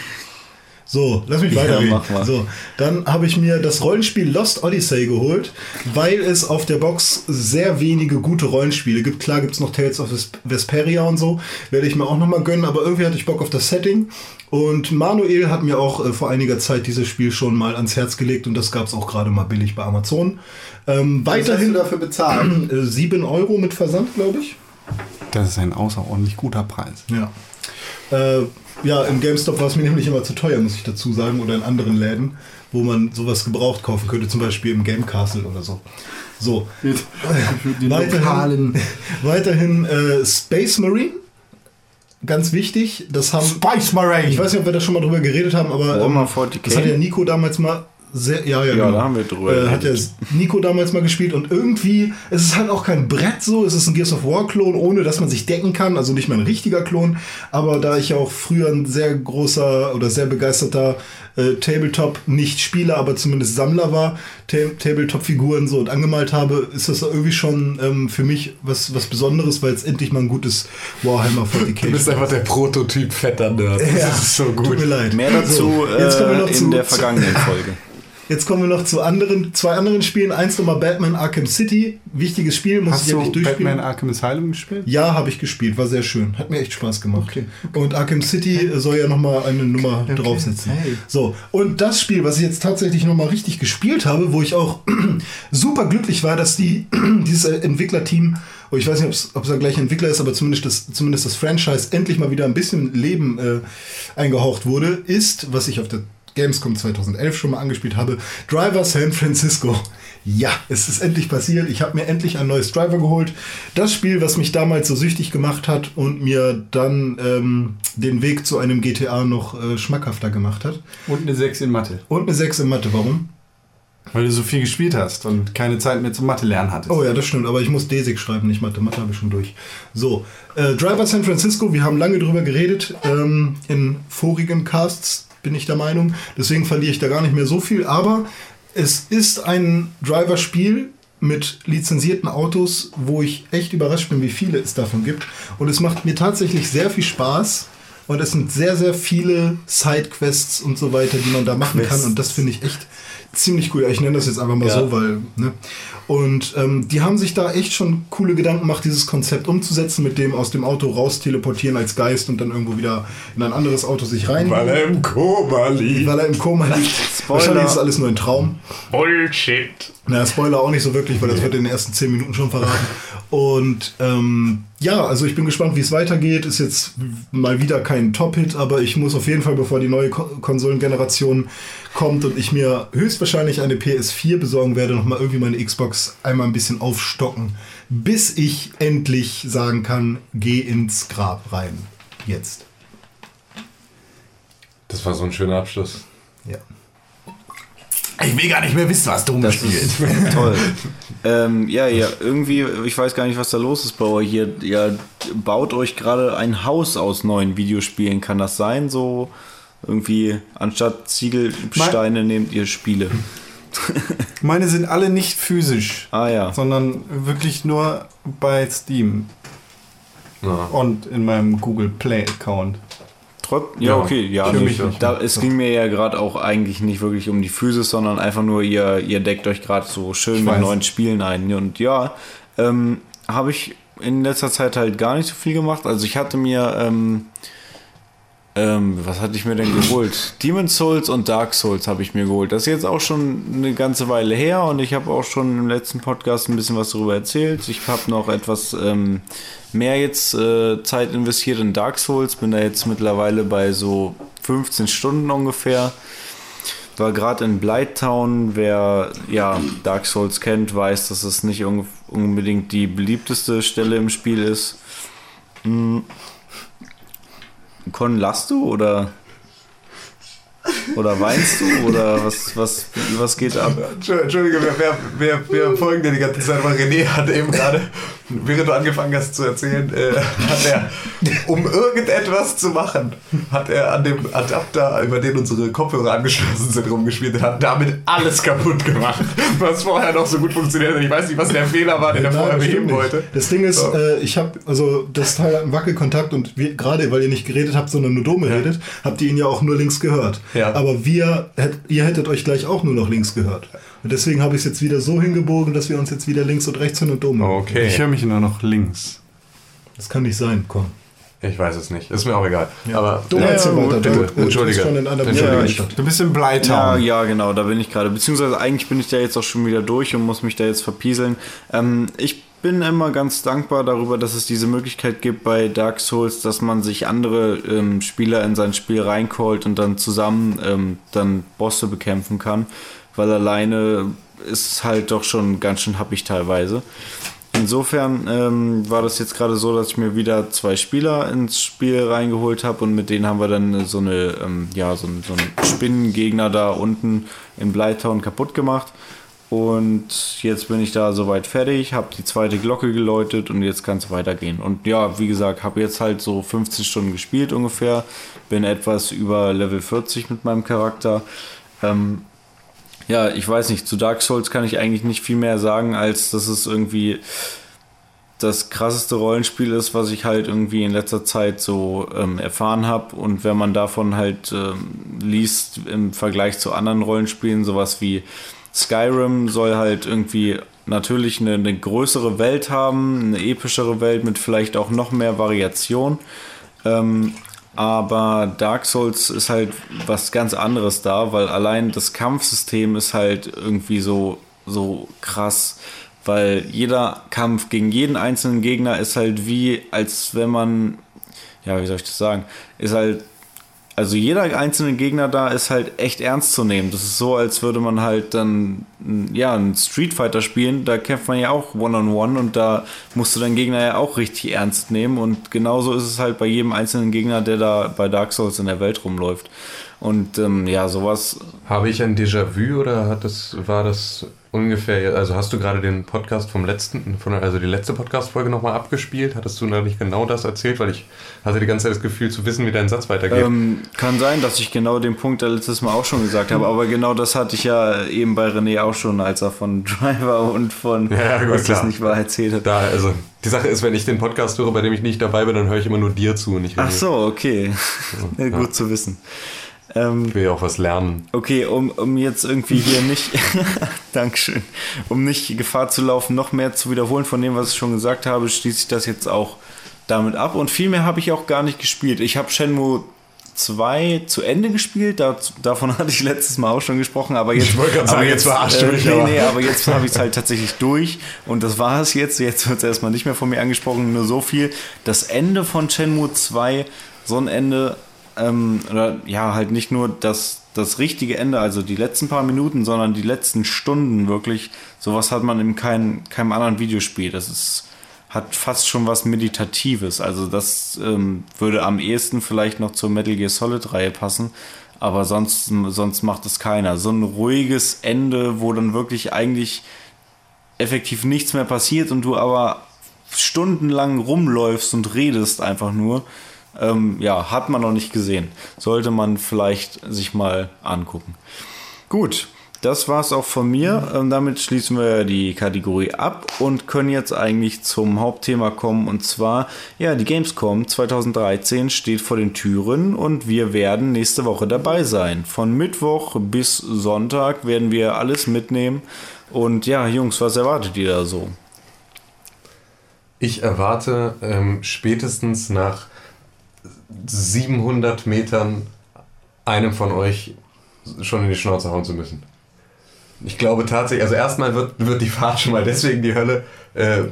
So, lass mich Ja, weiterreden. mal. So, dann habe ich mir das Rollenspiel Lost Odyssey geholt, weil es auf der Box sehr wenige gute Rollenspiele gibt. Klar gibt es noch Tales of Ves- Vesperia und so, werde ich mir auch nochmal gönnen, aber irgendwie hatte ich Bock auf das Setting. Und Manuel hat mir auch äh, vor einiger Zeit dieses Spiel schon mal ans Herz gelegt und das gab es auch gerade mal billig bei Amazon. Ähm, weiterhin dafür bezahlt? äh, 7 Euro mit Versand, glaube ich. Das ist ein außerordentlich guter Preis. Ja. Äh, ja, im GameStop war es mir nämlich immer zu teuer, muss ich dazu sagen, oder in anderen Läden, wo man sowas gebraucht kaufen könnte, zum Beispiel im Game Castle oder so. So. Die lokalen Weiterhin äh, Space Marine. Ganz wichtig, das haben. Spice Marine. Ich weiß nicht, ob wir da schon mal drüber geredet haben, aber ähm, Warhammer 40k. das hat ja Nico damals mal. Sehr, ja, ja, Ja, genau. da haben wir drüber Äh, hat ja. Nico damals mal gespielt und irgendwie, es ist halt auch kein Brett so, es ist ein Gears of War Klon, ohne dass man sich decken kann, also nicht mal ein richtiger Klon, aber da ich ja auch früher ein sehr großer oder sehr begeisterter äh, Tabletop, nicht Spieler, aber zumindest Sammler war, Ta Tabletop-Figuren so und angemalt habe, ist das irgendwie schon ähm, für mich was, was Besonderes, weil es endlich mal ein gutes Warhammer 40k Du bist einfach der Prototyp fetter Nerd. Das Ja, ist so Tut gut. mir leid. Mehr dazu So, jetzt kommen wir noch äh, zu, in der vergangenen Folge. Jetzt kommen wir noch zu anderen, zwei anderen Spielen. Eins nochmal Batman Arkham City. Wichtiges Spiel, muss Hast ich du endlich durchspielen. Batman Arkham Asylum gespielt? Ja, habe ich gespielt, war sehr schön. Hat mir echt Spaß gemacht. Und Arkham City soll ja nochmal eine Nummer draufsetzen. Hey. So, und das Spiel, was ich jetzt tatsächlich nochmal richtig gespielt habe, wo ich auch super glücklich war, dass die, dieses Entwicklerteam, oh, ich weiß nicht, ob es der gleiche Entwickler ist, aber zumindest das, zumindest das Franchise endlich mal wieder ein bisschen Leben äh, eingehaucht wurde, ist, was ich auf der Gamescom 2011 schon mal angespielt habe, Driver San Francisco. Ja, es ist endlich passiert. Ich habe mir endlich ein neues Driver geholt. Das Spiel, was mich damals so süchtig gemacht hat und mir dann ähm, den Weg zu einem GTA noch äh, schmackhafter gemacht hat. Und eine 6 in Mathe. Und eine 6 in Mathe. Warum? Weil du so viel gespielt hast und keine Zeit mehr zum Mathe lernen hattest. Oh ja, das stimmt, aber ich muss DESIG schreiben, nicht Mathe. Mathe habe ich schon durch. So, äh, Driver San Francisco, wir haben lange drüber geredet ähm, in vorigen Casts, bin ich der Meinung. Deswegen verliere ich da gar nicht mehr so viel, aber es ist ein Driver-Spiel mit lizenzierten Autos, wo ich echt überrascht bin, wie viele es davon gibt. Und es macht mir tatsächlich sehr viel Spaß. Und es sind sehr, sehr viele Sidequests und so weiter, die man da machen kann. Und das finde ich echt ziemlich cool. Ja, Ich nenne das jetzt einfach mal Ja. so, weil, ne? Und ähm, die haben sich da echt schon coole Gedanken gemacht, dieses Konzept umzusetzen, mit dem aus dem Auto raus teleportieren als Geist und dann irgendwo wieder in ein anderes Auto sich rein. Weil er im Koma liegt. weil er im Koma liegt. Wahrscheinlich ist alles nur ein Traum. Bullshit. Na, Spoiler auch nicht so wirklich, weil das wird in den ersten 10 Minuten schon verraten. Und ähm, ja, also ich bin gespannt, wie es weitergeht. Ist jetzt mal wieder kein Top-Hit, aber ich muss auf jeden Fall, bevor die neue Ko Konsolengeneration kommt und ich mir höchstwahrscheinlich eine PS4 besorgen werde, nochmal irgendwie meine Xbox einmal ein bisschen aufstocken, bis ich endlich sagen kann, geh ins Grab rein. Jetzt. Das war so ein schöner Abschluss. Ja. Ich will gar nicht mehr wissen, was du Das ist toll. ähm, ja, ja, irgendwie, ich weiß gar nicht, was da los ist bei euch. Ihr, ihr baut euch gerade ein Haus aus neuen Videospielen. Kann das sein? So irgendwie, anstatt Ziegelsteine nehmt ihr Spiele. Meine sind alle nicht physisch, Ah ja. sondern wirklich nur bei Steam Ja. und in meinem Google Play Account. Trotz, ja, Ja, okay, ja. für nee, mich nicht. da, es ging mir ja gerade auch eigentlich nicht wirklich um die Physis, sondern einfach nur, ihr, ihr deckt euch gerade so schön Ich mit weiß. neuen Spielen ein. Und ja, ähm, habe ich in letzter Zeit halt gar nicht so viel gemacht. Also ich hatte mir, ähm, ähm, was hatte ich mir denn geholt? Demon's Souls und Dark Souls habe ich mir geholt. Das ist jetzt auch schon eine ganze Weile her und ich habe auch schon im letzten Podcast ein bisschen was darüber erzählt. Ich habe noch etwas ähm, mehr jetzt äh, Zeit investiert in Dark Souls, bin da jetzt mittlerweile bei so 15 Stunden ungefähr. War gerade in Blighttown, wer ja Dark Souls kennt, weiß, dass es nicht un unbedingt die beliebteste Stelle im Spiel ist. Hm. Con, lachst du oder oder weinst du oder was was was geht ab? Entschuldige, wer, wer, wer, wer folgen dir die ganze Zeit? Weil René hat eben gerade, während du angefangen hast zu erzählen, äh, hat er, um irgendetwas zu machen, hat er an dem Adapter, über den unsere Kopfhörer angeschlossen sind, rumgespielt und hat damit alles kaputt gemacht, was vorher noch so gut funktioniert hat. Ich weiß nicht, was der Fehler war, den er Nein, vorher beheben wollte. Das Ding ist, So. äh, ich habe, also das Teil hat einen Wackelkontakt und wir, gerade weil ihr nicht geredet habt, sondern nur Dome redet, habt ihr ihn ja auch nur links gehört. Ja. Aber wir, ihr hättet euch gleich auch nur noch links gehört. Und deswegen habe ich es jetzt wieder so hingebogen, dass wir uns jetzt wieder links und rechts hören und hören. Okay. Ich höre mich nur noch links. Das kann nicht sein, komm. Ich weiß es nicht. Ist mir auch egal. Aber Dome Ja, ja, weiter. gut, Du, du Entschuldige. bist schon in einer Entschuldige. anderen ich-. Du bist im Ja, Blytown. ja, genau, da bin ich gerade. Beziehungsweise eigentlich bin ich da jetzt auch schon wieder durch und muss mich da jetzt verpieseln. Ähm, ich bin immer ganz dankbar darüber, dass es diese Möglichkeit gibt bei Dark Souls, dass man sich andere ähm, Spieler in sein Spiel reincallt und dann zusammen ähm, dann Bosse bekämpfen kann. Weil alleine ist es halt doch schon ganz schön happig teilweise. insofern ähm, war das jetzt gerade so, dass ich mir wieder zwei Spieler ins Spiel reingeholt habe und mit denen haben wir dann so eine, ähm, ja, so, so einen Spinnengegner da unten in Blytown kaputt gemacht. Und jetzt bin ich da soweit fertig, habe die zweite Glocke geläutet und jetzt kann es weitergehen. Und ja, wie gesagt, habe jetzt halt so 15 Stunden gespielt ungefähr, bin etwas über Level 40 mit meinem Charakter. Ähm, ja, ich weiß nicht, zu Dark Souls kann ich eigentlich nicht viel mehr sagen, als dass es irgendwie das krasseste Rollenspiel ist, was ich halt irgendwie in letzter Zeit so ähm, erfahren habe. Und wenn man davon halt ähm, liest im Vergleich zu anderen Rollenspielen, sowas wie Skyrim soll halt irgendwie natürlich eine, eine größere Welt haben, eine epischere Welt mit vielleicht auch noch mehr Variation. Ähm, aber Dark Souls ist halt was ganz anderes da, weil allein das Kampfsystem ist halt irgendwie so, so krass. Weil jeder Kampf gegen jeden einzelnen Gegner ist halt wie, als wenn man, ja, wie soll ich das sagen, ist halt, also jeder einzelne Gegner da ist halt echt ernst zu nehmen. Das ist so, als würde man halt dann, ja, einen Street Fighter spielen. Da kämpft man ja auch One-on-One und da musst du deinen Gegner ja auch richtig ernst nehmen. Und genauso ist es halt bei jedem einzelnen Gegner, der da bei Dark Souls in der Welt rumläuft. Und ähm, ja, sowas Habe ich ein Déjà-vu oder hat das, war das ungefähr, also hast du gerade den Podcast vom letzten, von, also die letzte Podcast-Folge nochmal abgespielt? Hattest du da nicht genau das erzählt? Weil ich hatte die ganze Zeit das Gefühl zu wissen, wie dein Satz weitergeht. Ähm, kann sein, dass ich genau den Punkt letztes Mal auch schon gesagt habe, aber genau das hatte ich ja eben bei René auch schon, als er von Driver und von Ja, gut, was das klar. nicht war erzählt hat. da, also die Sache ist, wenn ich den Podcast höre, bei dem ich nicht dabei bin, dann höre ich immer nur dir zu und nicht Ach so, okay. ja, gut Ja. zu wissen. Ähm, Ich will ja auch was lernen. Okay, um, um jetzt irgendwie hier nicht, Dankeschön, um nicht Gefahr zu laufen, noch mehr zu wiederholen von dem, was ich schon gesagt habe, schließe ich das jetzt auch damit ab. Und viel mehr habe ich auch gar nicht gespielt. Ich habe Shenmue 2 zu Ende gespielt, da, davon hatte ich letztes Mal auch schon gesprochen, aber jetzt, Ich wollte gerade sagen, jetzt verarschst du mich, nee, aber- nee, aber jetzt habe ich es halt tatsächlich durch und das war es jetzt. Jetzt wird es erstmal nicht mehr von mir angesprochen, nur so viel. Das Ende von Shenmue 2, so ein Ende, ähm, oder ja, halt nicht nur das, das richtige Ende, also die letzten paar Minuten, sondern die letzten Stunden wirklich. Sowas hat man in kein, keinem anderen Videospiel. Das ist, hat fast schon was Meditatives. Also das ähm, würde am ehesten vielleicht noch zur Metal Gear Solid Reihe passen. Aber sonst, sonst macht es keiner. So ein ruhiges Ende, wo dann wirklich eigentlich effektiv nichts mehr passiert und du aber stundenlang rumläufst und redest einfach nur. Ähm, ja, hat man noch nicht gesehen. Sollte man vielleicht sich mal angucken. Gut, das war's auch von mir. Ähm, damit schließen wir die Kategorie ab und können jetzt eigentlich zum Hauptthema kommen. Und zwar, ja, die Gamescom 2013 steht vor den Türen und wir werden nächste Woche dabei sein. Von Mittwoch bis Sonntag werden wir alles mitnehmen. Und ja, Jungs, was erwartet ihr da so? Ich erwarte ähm, spätestens nach 700 Metern einem von euch schon in die Schnauze hauen zu müssen. Ich glaube tatsächlich, also erstmal wird, wird die Fahrt schon mal deswegen die Hölle, äh,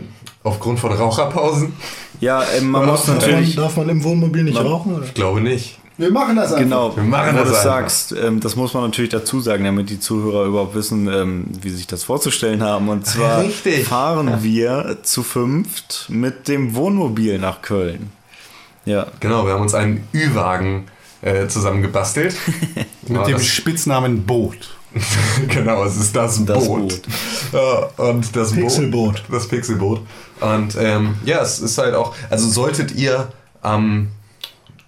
aufgrund von Raucherpausen. Ja, ähm, man muss man, natürlich. darf man im Wohnmobil nicht rauchen? Oder? Ich glaube nicht. Wir machen das einfach. Genau, Wir machen das du einfach. sagst, ähm, das muss man natürlich dazu sagen, damit die Zuhörer überhaupt wissen, ähm, wie sich das vorzustellen haben. Und zwar Richtig. fahren wir zu fünft mit dem Wohnmobil nach Köln. Ja, Genau, wir haben uns einen Ü-Wagen äh, zusammengebastelt. Mit Ja, dem das- Spitznamen Boot. genau, es ist das, Das Boot. Boot. Ja, und das Pixelboot. Boot. Das Pixelboot. Und ähm, ja, es ist halt auch, also solltet ihr am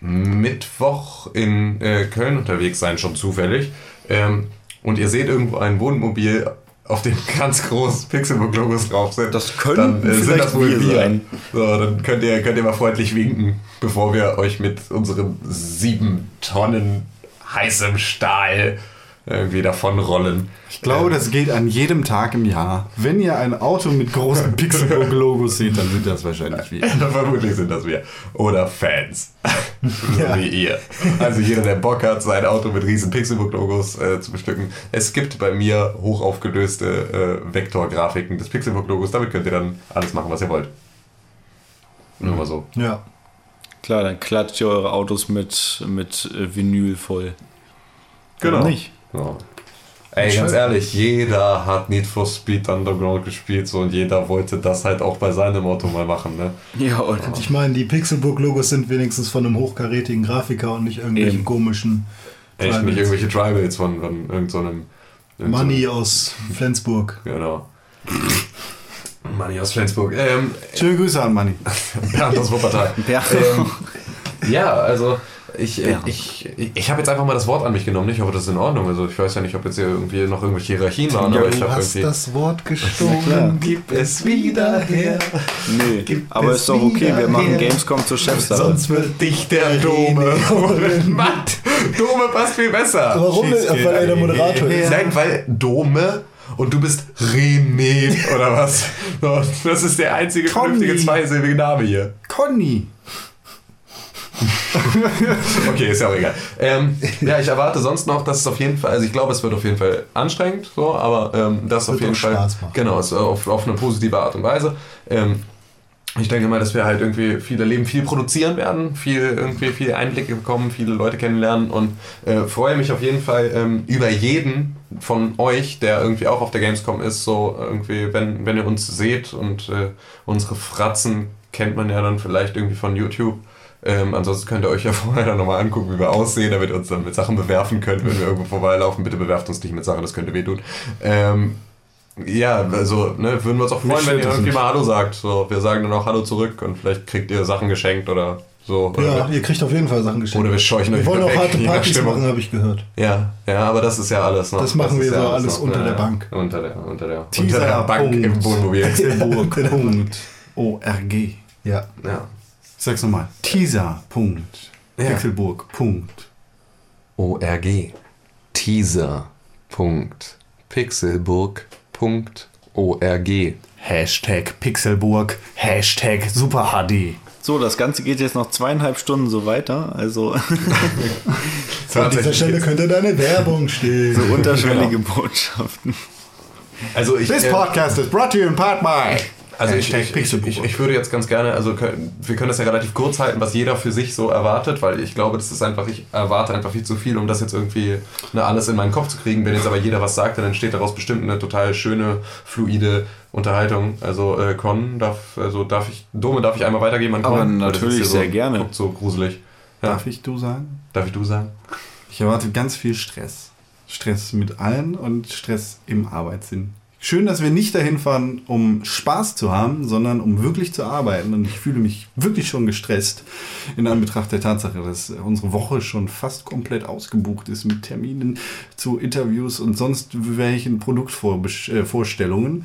Mittwoch in äh, Köln unterwegs sein, schon zufällig, ähm, und ihr seht irgendwo ein Wohnmobil, auf dem ganz groß Pixelbook-Logos drauf sind, Das könnten dann äh, sind das wohl wir. sein. So, dann könnt ihr, könnt ihr mal freundlich winken, bevor wir euch mit unserem sieben Tonnen heißem Stahl irgendwie davonrollen. Ich glaube, das geht an jedem Tag im Jahr. Wenn ihr ein Auto mit großen Pixelbook-Logos seht, dann sind das wahrscheinlich wir. Vermutlich sind das wir. Oder Fans. so wie ihr. Also jeder, der Bock hat, sein Auto mit riesen Pixelbook-Logos äh, zu bestücken. Es gibt bei mir hochaufgelöste äh, Vektorgrafiken des Pixelbook-Logos. Damit könnt ihr dann alles machen, was ihr wollt. Nur mal so. Ja. klar, dann klatscht ihr eure Autos mit, mit äh, Vinyl voll. Genau. Oder Nicht. Ja. Ey, ganz ehrlich, jeder hat Need for Speed Underground gespielt so und jeder wollte das halt auch bei seinem Auto mal machen, ne? Ja, und Ich meine, die Pixelbook-Logos sind wenigstens von einem hochkarätigen Grafiker und nicht irgendwelchen Eben. komischen Echt nicht irgendwelche Tribals von, von irgendeinem. So irgend so einem- Money aus Flensburg. Genau. Money aus Flensburg. Ähm, Schöne Grüße an Manni. Bernd aus Wuppertal. Ja. Ähm, ja, also ich, äh, Ja. ich, ich, ich habe jetzt einfach mal das Wort an mich genommen. Ich hoffe, das ist in Ordnung. Also ich weiß ja nicht, ob jetzt hier irgendwie noch irgendwelche Hierarchien waren, aber ich du habe hast irgendwie. das Wort gestohlen. Gib es wieder her. nee, Gibt aber es ist doch okay, wir machen her. Gamescom zur Chefsache. Sonst wird dich der Dome. Matt, Dome passt viel besser. Warum denn? Weil er der Moderator ist. Nein, weil Dome und du bist René oder was? Das ist der einzige Conny. vernünftige zweisilbige Name hier. Conny. Okay, ist ja auch egal. Ähm, ja, ich erwarte sonst noch, dass es auf jeden Fall, also ich glaube, es wird auf jeden Fall anstrengend, so, aber ähm, das auf jeden Fall. Genau, ist auf, auf eine positive Art und Weise. Ähm, ich denke mal, dass wir halt irgendwie viel erleben, viel produzieren werden, viel irgendwie viel Einblicke bekommen, viele Leute kennenlernen und äh, freue mich auf jeden Fall ähm, über jeden von euch, der irgendwie auch auf der Gamescom ist, so irgendwie, wenn, wenn ihr uns seht und äh, unsere Fratzen kennt man ja dann vielleicht irgendwie von YouTube. Ähm, ansonsten könnt ihr euch ja vorher dann nochmal angucken, wie wir aussehen, damit ihr uns dann mit Sachen bewerfen könnt, wenn wir irgendwo vorbeilaufen. Bitte bewerft uns nicht mit Sachen, das könnte wehtun. Ähm, ja, also ne, würden wir uns auch freuen, wenn ihr das irgendwie mal Hallo sagt. So, wir sagen dann auch Hallo zurück und vielleicht kriegt ihr Sachen geschenkt oder so. Oder, Ja, ihr kriegt auf jeden Fall Sachen geschenkt. oder wir scheuchen euch Wir wollen auch harte Partys machen, habe ich gehört. Ja, ja, aber das ist ja alles noch. Das machen ist wir ja so alles unter der Bank. Unter der, unter der, unter der Bank im. Wohnmobil. Pixelburg. Punkt. ORG. Ja. ja. Ich sag's nochmal. Teaser. Punkt. Ja. Pixelburg. Punkt. ORG. Teaser. Punkt. Pixelburg.org. Hashtag Pixelburg. Hashtag Super HD. So, das Ganze geht jetzt noch zweieinhalb Stunden so weiter. Also An dieser Stelle könnte deine Werbung stehen. so unterschwellige Botschaften. Also ich, This äh, podcast is brought to you in part by. Also ich, ich, ich, ich, ich würde jetzt ganz gerne, also wir können das ja relativ kurz halten, was jeder für sich so erwartet, weil ich glaube, das ist einfach, ich erwarte einfach viel zu viel, um das jetzt irgendwie ne, alles in meinen Kopf zu kriegen. Wenn jetzt aber jeder was sagt, dann entsteht daraus bestimmt eine total schöne, fluide Unterhaltung. Also äh, Con, darf, also darf ich, Dome, darf ich einmal weitergeben an Con? Aber natürlich, hier sehr so, gerne. Guckt so gruselig. Ja. Darf ich du sagen? Darf ich du sagen? Ich erwarte ganz viel Stress. Stress mit allen und Stress im Arbeitssinn. Schön, dass wir nicht dahin fahren, um Spaß zu haben, sondern um wirklich zu arbeiten. Und ich fühle mich wirklich schon gestresst in Anbetracht der Tatsache, dass unsere Woche schon fast komplett ausgebucht ist mit Terminen zu Interviews und sonst welchen Produktvorstellungen.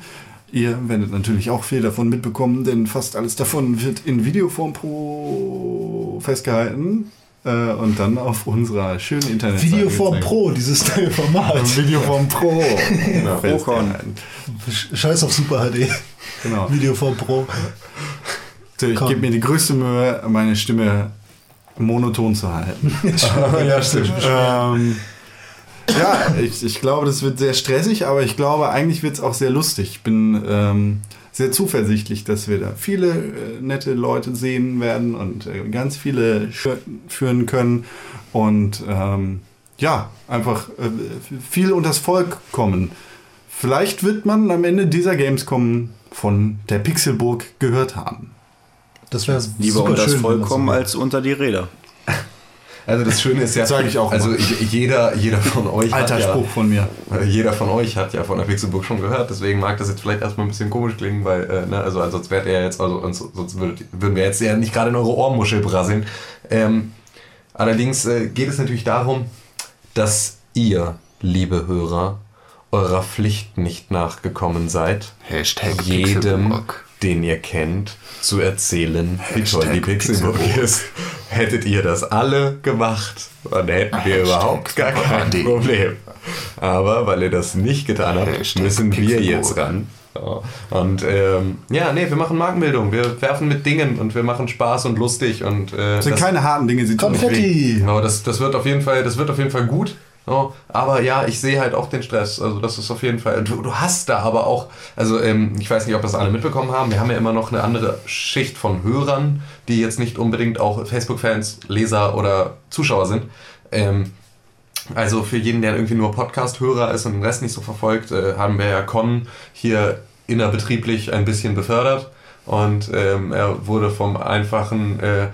Ihr werdet natürlich auch viel davon mitbekommen, denn fast alles davon wird in Videoform pro festgehalten äh, und dann auf unserer schönen Internetseite. Videoform. Pro, dieses neue Format. Videoform Pro. Ja. Festgehalten. Scheiß auf Super HD. Genau. Videoform Pro. So, Ich gebe mir die größte Mühe, meine Stimme monoton zu halten. ja, stimmt. ähm, ja, ich, ich glaube, das wird sehr stressig, aber ich glaube, eigentlich wird es auch sehr lustig. Ich bin ähm, sehr zuversichtlich, dass wir da viele äh, nette Leute sehen werden und äh, ganz viele Sch- führen können und ähm, ja, einfach äh, viel unters Volk kommen. Vielleicht wird man am Ende dieser Gamescom von der Pixelburg gehört haben. Das wäre Lieber super unter das schön, so wäre. als unter die Räder. Also das Schöne ist ja, Sag ich auch also immer. j- jeder, jeder von euch Alter hat ja, Spruch von mir. Jeder von euch hat ja von der Pixelburg schon gehört, deswegen mag das jetzt vielleicht erstmal ein bisschen komisch klingen, weil, äh, ne, also sonst wärt ihr jetzt, also sonst würdet, würden wir jetzt ja nicht gerade in eure Ohrmuschel brasseln. Ähm, allerdings äh, geht es natürlich darum, dass ihr, liebe Hörer, eurer Pflicht nicht nachgekommen seid, Hashtag jedem, den ihr kennt, zu erzählen, wie toll die Pixelburg ist. Hättet ihr das alle gemacht, dann hätten wir überhaupt gar kein Problem. Aber weil ihr das nicht getan habt, Hashtag müssen wir Pixelburg. jetzt ran. Und ähm, ja, nee, wir machen Markenbildung. Wir werfen mit Dingen und wir machen Spaß und lustig und äh, Das sind das- keine harten Dinge, sie. Konfetti! Genau, das, das wird auf jeden Fall, das wird auf jeden Fall gut. So, aber ja, ich sehe halt auch den Stress. Also das ist auf jeden Fall. Du, du hast da aber auch, also ähm, ich weiß nicht, ob das alle mitbekommen haben. Wir haben ja immer noch eine andere Schicht von Hörern, die jetzt nicht unbedingt auch Facebook-Fans, Leser oder Zuschauer sind. Ähm, also für jeden, der irgendwie nur Podcast-Hörer ist und den Rest nicht so verfolgt, äh, haben wir ja Con hier innerbetrieblich ein bisschen befördert. Und ähm, er wurde vom einfachen, äh,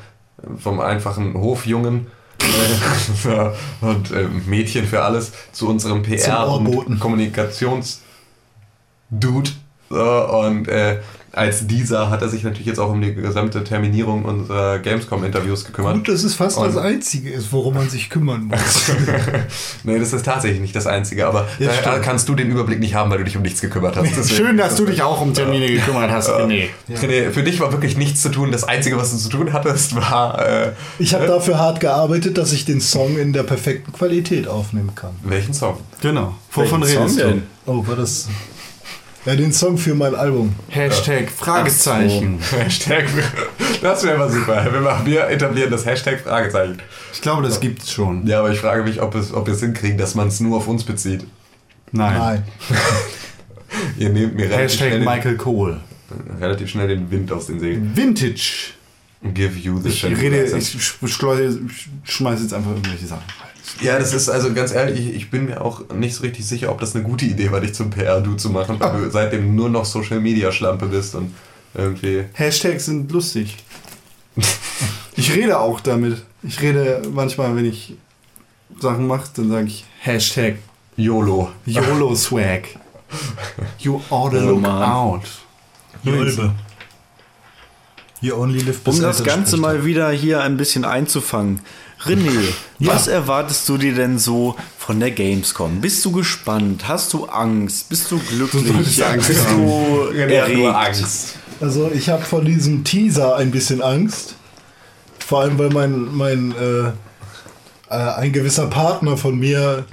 vom einfachen Hofjungen und äh, Mädchen für alles zu unserem PR- und Kommunikations-Dude. So, und äh, als dieser hat er sich natürlich jetzt auch um die gesamte Terminierung unserer Gamescom-Interviews gekümmert. Gut, dass es fast Und- das Einzige ist, worum man sich kümmern muss. nee, das ist tatsächlich nicht das Einzige, aber Ja, da kannst du den Überblick nicht haben, weil du dich um nichts gekümmert hast. Deswegen- Schön, dass du dich auch um Termine gekümmert hast, René. René, für dich war wirklich nichts zu tun. Das Einzige, was du zu tun hattest, war. Äh, Ich habe dafür hart gearbeitet, dass ich den Song in der perfekten Qualität aufnehmen kann. welchen Song? Genau. Wovon Welchen redest Song du? denn? Oh, war das. Ja, den Song für mein Album. Hashtag Fragezeichen. Hashtag. Das wäre mal super. Wir, machen, wir etablieren das Hashtag Fragezeichen. Ich glaube, das gibt's schon. Ja, aber ich frage mich, ob, es, ob wir es hinkriegen, dass man es nur auf uns bezieht. Nein. Nein. Ihr nehmt mir relativ Hashtag schnell, Michael Cole. den, relativ schnell den Wind aus den Segeln. Vintage. Give you the Ich rede, ich ich schmeiß jetzt einfach irgendwelche Sachen. Ja, das ist also ganz ehrlich, ich, ich bin mir auch nicht so richtig sicher, ob das eine gute Idee war, dich zum PR-Du zu machen, weil du seitdem nur noch Social-Media-Schlampe bist und irgendwie. Hashtags sind lustig. Ich rede auch damit. Ich rede manchmal, wenn ich Sachen mache, dann sage ich Hashtag YOLO. YOLO Swag. You ought to Oh, look out. Jolbe. You only live Um das Ganze mal wieder hier ein bisschen einzufangen. René, was erwartest du dir denn so von der Gamescom? Bist du gespannt? Hast du Angst? Bist du glücklich? solltest Angst Bist haben. du erregt? Also ich habe von diesem Teaser ein bisschen Angst. Vor allem, weil mein, mein äh, äh, ein gewisser Partner von mir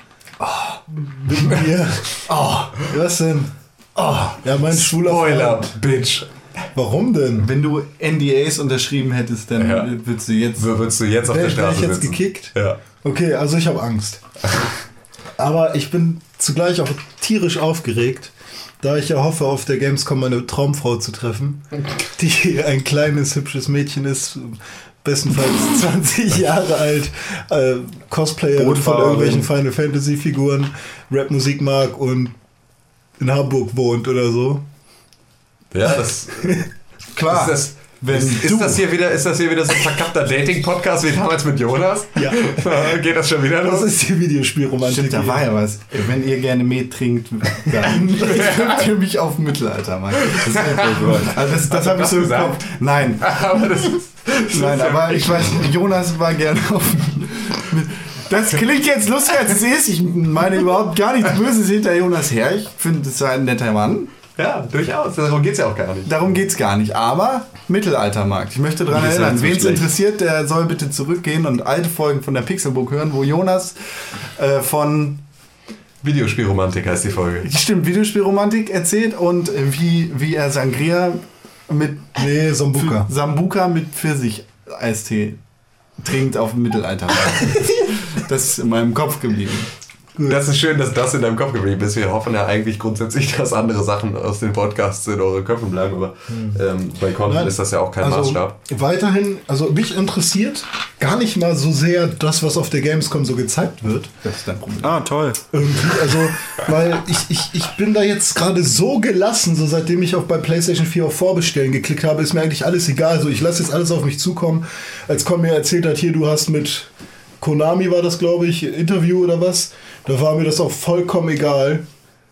mit mir. Oh, was denn? Oh, ja, mein schwuler Spoiler, Freund. Bitch. Warum denn? Wenn du NDAs unterschrieben hättest, dann Ja. würdest du jetzt. Würdest du jetzt auf der Wäre wär Straße ich jetzt sitzen. gekickt? Ja. Okay, also ich habe Angst. Aber ich bin zugleich auch tierisch aufgeregt, da ich ja hoffe, auf der Gamescom meine Traumfrau zu treffen, die ein kleines, hübsches Mädchen ist, bestenfalls 20 Jahre alt, äh, Cosplayerin von irgendwelchen Final Fantasy Figuren, Rapmusik mag und in Hamburg wohnt oder so. Ja, das. Klar. Ist das, wenn ist, ist, das hier wieder, ist das hier wieder so ein verkappter Dating-Podcast wie damals mit Jonas? Ja. Geht das schon wieder Das los? ist die Videospielromantik. Stimmt, da war ja was. Wenn ihr gerne Met trinkt, dann trifft ihr mich auf Mittelalter, Mann. Das, ist einfach so. also das, das habe ich das so im gesagt? Kopf. Nein, Aber das ist. Das nein, ist aber ich weiß, Jonas war gerne auf. Das klingt jetzt lustiger als es ist. Ich meine überhaupt gar nichts Böses hinter Jonas her. Ich finde, das ist ein netter Mann. Ja, durchaus. Darum geht es ja auch gar nicht. Darum geht es gar nicht. Aber Mittelaltermarkt. Ich möchte daran erinnern, wen es interessiert, der soll bitte zurückgehen und alte Folgen von der Pixelbook hören, wo Jonas äh, von Videospielromantik heißt die Folge. Stimmt, Videospielromantik erzählt und wie, wie er Sangria mit Nee, Sambuka. Sambuka mit Pfirsich-Eistee trinkt auf dem Mittelalter. das ist in meinem Kopf geblieben. Das ist schön, dass das in deinem Kopf geblieben ist. Wir hoffen ja eigentlich grundsätzlich, dass andere Sachen aus den Podcasts in euren Köpfen bleiben, aber ähm, bei Content Nein. ist das ja auch kein also, Maßstab. Weiterhin, also mich interessiert gar nicht mal so sehr das, was auf der Gamescom so gezeigt wird. Das ist dein Problem. Ah, toll. Irgendwie, also, weil ich, ich, ich bin da jetzt gerade so gelassen, so seitdem ich auch bei PlayStation 4 auf Vorbestellen geklickt habe, ist mir eigentlich alles egal. So, ich lasse jetzt alles auf mich zukommen. Als Con mir erzählt hat, hier, du hast mit Konami war das, glaube ich, Interview oder was, da war mir das auch vollkommen egal.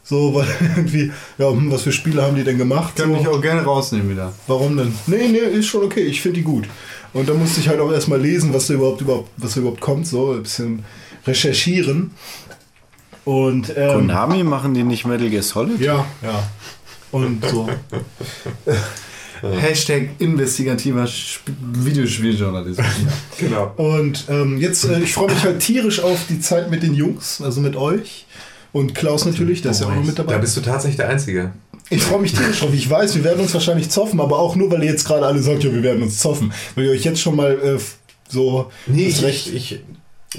So, weil irgendwie, ja, hm, was für Spiele haben die denn gemacht? Kann so. mich auch gerne rausnehmen wieder. Warum denn? Nee, nee, ist schon okay. Ich finde die gut. Und da musste ich halt auch erstmal lesen, was da überhaupt, überhaupt, was da überhaupt kommt, so ein bisschen recherchieren. Und ähm, Konami machen die nicht Metal Gear Solid? ja, ja. Und so. Hashtag investigativer Sp Videospieljournalismus. Genau. Und ähm, jetzt, äh, ich freue mich halt tierisch auf die Zeit mit den Jungs, also mit euch. Und Klaus natürlich, der ist ja auch noch mit Da dabei. bist du tatsächlich der Einzige. Ich freue mich tierisch drauf. Ich weiß, wir werden uns wahrscheinlich zoffen, aber auch nur, weil ihr jetzt gerade alle sagt, ja, wir werden uns zoffen. Weil ihr euch jetzt schon mal äh, so Nee, ich, Recht ich,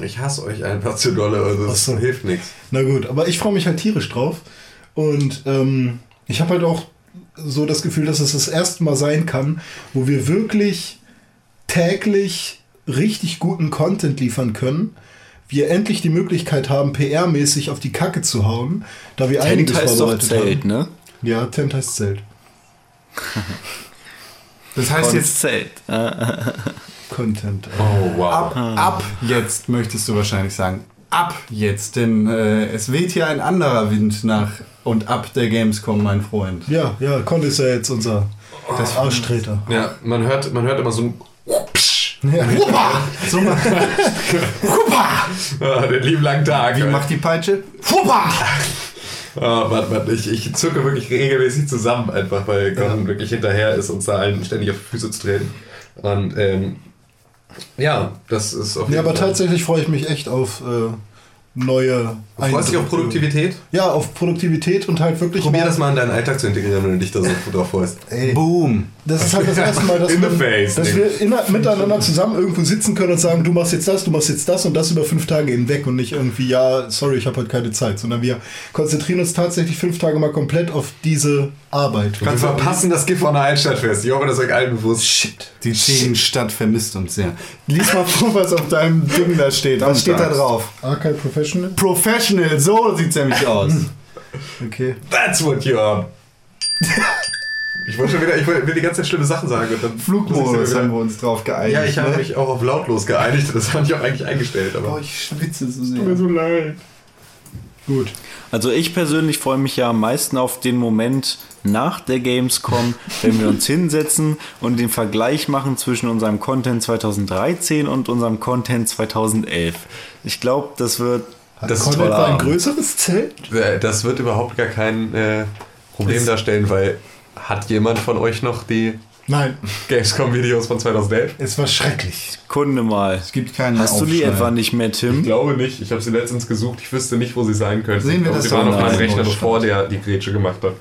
ich hasse euch einfach zu dolle, also das so. hilft nichts. Na gut, aber ich freue mich halt tierisch drauf. Und ähm, ich habe halt auch so das Gefühl, dass es das erste Mal sein kann, wo wir wirklich täglich richtig guten Content liefern können, wir endlich die Möglichkeit haben, PR-mäßig auf die Kacke zu hauen, da wir Tent einiges heißt doch vorbereitet Zelt, haben. ne? Ja, Tent heißt Zelt. Das heißt Konst jetzt, Zelt. Content. Oh, wow. ab, ab jetzt möchtest du wahrscheinlich sagen. Ab jetzt, denn äh, es weht hier ein anderer Wind nach und ab der Gamescom, mein Freund. Ja, ja, Con ist ja jetzt unser das Arschtreter. Ja, man hört, man hört immer so ein. Ja. So macht, Ah, den lieben langen Tag. wie macht die Peitsche? Ah, warte, warte, ich, ich zucke wirklich regelmäßig zusammen, einfach weil Gordon wirklich hinterher ist, uns da allen ständig auf die Füße zu treten. Und ähm, ja, das ist auf Ja, aber Fall- tatsächlich freue ich mich echt auf äh, neue Freust du dich auf Produktivität? Ja, auf Produktivität und halt wirklich Probier das mal in deinen Alltag zu integrieren, wenn du dich da so drauf freust. Boom. Das ist halt das erste Mal, dass, In the man, face, dass wir inner, miteinander zusammen irgendwo sitzen können und sagen, du machst jetzt das, du machst jetzt das und das über fünf Tage hinweg und nicht irgendwie, ja, sorry, ich habe heute keine Zeit, sondern wir konzentrieren uns tatsächlich fünf Tage mal komplett auf diese Arbeit. Wir verpassen das GIF von der Altstadtfest. Ich hoffe, das ist euch allen bewusst. Shit. Die Themenstadt vermisst uns sehr. Lies mal vor, was auf deinem Ding da steht. Was steht da drauf? Archive Professional? Professional, so sieht's nämlich aus. Okay. That's what you are. Ich wollte schon wieder, ich will die ganze Zeit schlimme Sachen sagen. Und dann Flugmodus haben wir uns drauf geeinigt. Ja, ich habe ne? mich auch auf lautlos geeinigt. Das habe ich auch eigentlich eingestellt. Aber Boah, ich schwitze so sehr. so leid. Gut. Also ich persönlich freue mich ja am meisten auf den Moment nach der Gamescom, wenn wir uns hinsetzen und den Vergleich machen zwischen unserem Content 2013 und unserem Content 2011. Ich glaube, das wird Hat Das ist Con toller etwa ein größeres Zelt? Äh, Das wird überhaupt gar kein äh, Problem Das- darstellen, weil hat jemand von euch noch die Nein, Gamescom-Videos von 2011? es war schrecklich. Kunde mal. Es gibt keinen Hast du die etwa nicht mehr, Ich Tim? glaube nicht. Ich habe sie letztens gesucht. Ich wüsste nicht, wo sie sein könnten. Sehen wir Ich das sie waren auf meinem. Rechner, bevor der die Grätsche gemacht hat.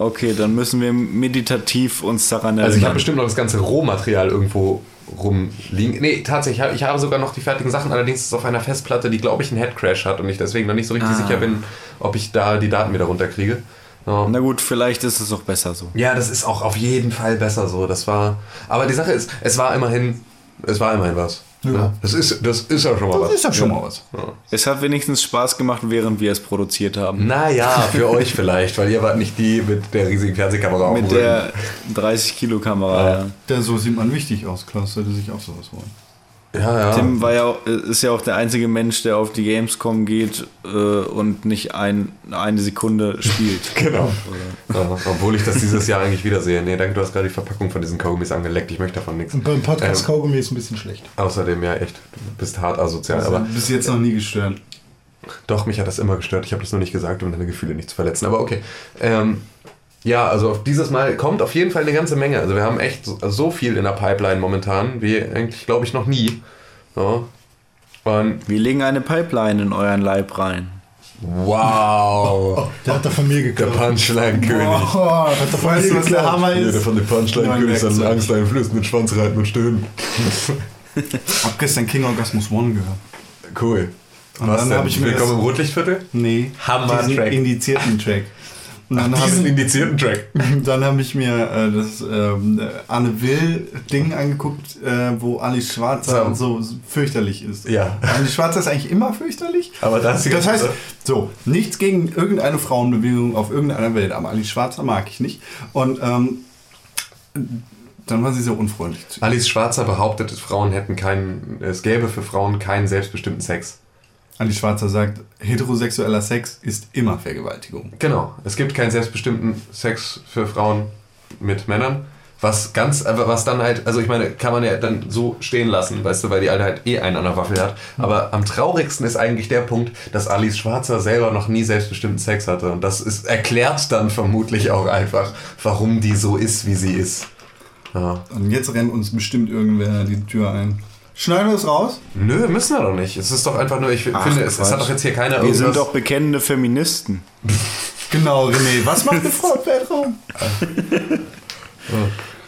Okay, dann müssen wir meditativ uns daran erinnern. Also ich habe bestimmt noch das ganze Rohmaterial irgendwo rumliegen. Nee, tatsächlich, ich habe- sogar noch die fertigen Sachen, allerdings ist es auf einer Festplatte, die glaube ich einen Headcrash hat und ich deswegen noch nicht so richtig Ah. sicher bin, ob ich da die Daten wieder runterkriege. Ja. Na gut, vielleicht ist es auch besser so. Ja, das ist auch auf jeden Fall besser so. Das war. Aber die Sache ist, es war immerhin, es war immerhin was. Ja. Das ist, das ist ja schon mal was. Das ist ja schon mal was. Es hat wenigstens Spaß gemacht, während wir es produziert haben. Naja, für euch vielleicht, weil ihr wart nicht die mit der riesigen Fernsehkamera Mit der 30 Kilo Kamera. Ja. Der, so sieht man wichtig aus. Klaus sollte sich auch sowas holen. Ja, ja. Tim war ja, ist ja auch der einzige Mensch, der auf die Gamescom geht äh, und nicht ein, eine Sekunde spielt. Genau. Ja, obwohl ich das dieses Jahr eigentlich wiedersehe. Nee, danke, du hast gerade die Verpackung von diesen Kaugummis angeleckt. Ich möchte davon nichts. Und beim Podcast Ähm, Kaugummi ist ein bisschen schlecht. Außerdem, ja, echt, du bist hart asozial. Also, aber bis jetzt noch nie gestört. doch, mich hat das immer gestört. Ich habe das nur nicht gesagt, um deine Gefühle nicht zu verletzen. Aber okay. Ähm, ja, also auf dieses Mal kommt auf jeden Fall eine ganze Menge. Also wir haben echt so, so viel in der Pipeline momentan, wie eigentlich, glaube ich, noch nie. Ja. Und Wir legen eine Pipeline in euren Leib rein. wow, Der hat er von mir der geklaut. Punchline-König. Oh, weißt du, was der Hammer Jeder ist? von den Punchline-Königs hat Werkzeug. Angst einflößt mit Schwanz reiten und stöhnen. hab gestern King Orgasmus One gehört. Cool. Und Was dann denn? hab ich mir Willkommen das- im Rotlichtviertel? Nee, Hammer diesen Track. indizierten Track. Und dann Diesen habe indizierten Track. dann hab ich mir äh, das ähm, Anne Will-Ding angeguckt, äh, wo Alice Schwarzer So. so fürchterlich ist. Ja. Alice Schwarzer ist eigentlich immer fürchterlich. Aber das, Das heißt, so, nichts gegen irgendeine Frauenbewegung auf irgendeiner Welt, aber Alice Schwarzer mag ich nicht. Und ähm, dann war sie so unfreundlich. Alice Schwarzer behauptet, Frauen hätten keinen, es gäbe für Frauen keinen selbstbestimmten Sex. Alice Schwarzer sagt, heterosexueller Sex ist immer Vergewaltigung. Genau. Es gibt keinen selbstbestimmten Sex für Frauen mit Männern. Was ganz, aber was dann halt, also ich meine, kann man ja dann so stehen lassen, weißt du, weil die Alte halt eh einen an der Waffel hat. Aber am traurigsten ist eigentlich der Punkt, dass Alice Schwarzer selber noch nie selbstbestimmten Sex hatte. Und das ist, erklärt dann vermutlich auch einfach, warum die so ist, wie sie ist. Ja. Und jetzt rennt uns bestimmt irgendwer die Tür ein. Schneiden wir das raus? Nö, müssen wir doch nicht. Es ist doch einfach nur, ich Ach, finde, es, es hat doch jetzt hier keiner Wir irgendwas... sind doch bekennende Feministen. Genau, René. Was macht eine Frau im Weltraum?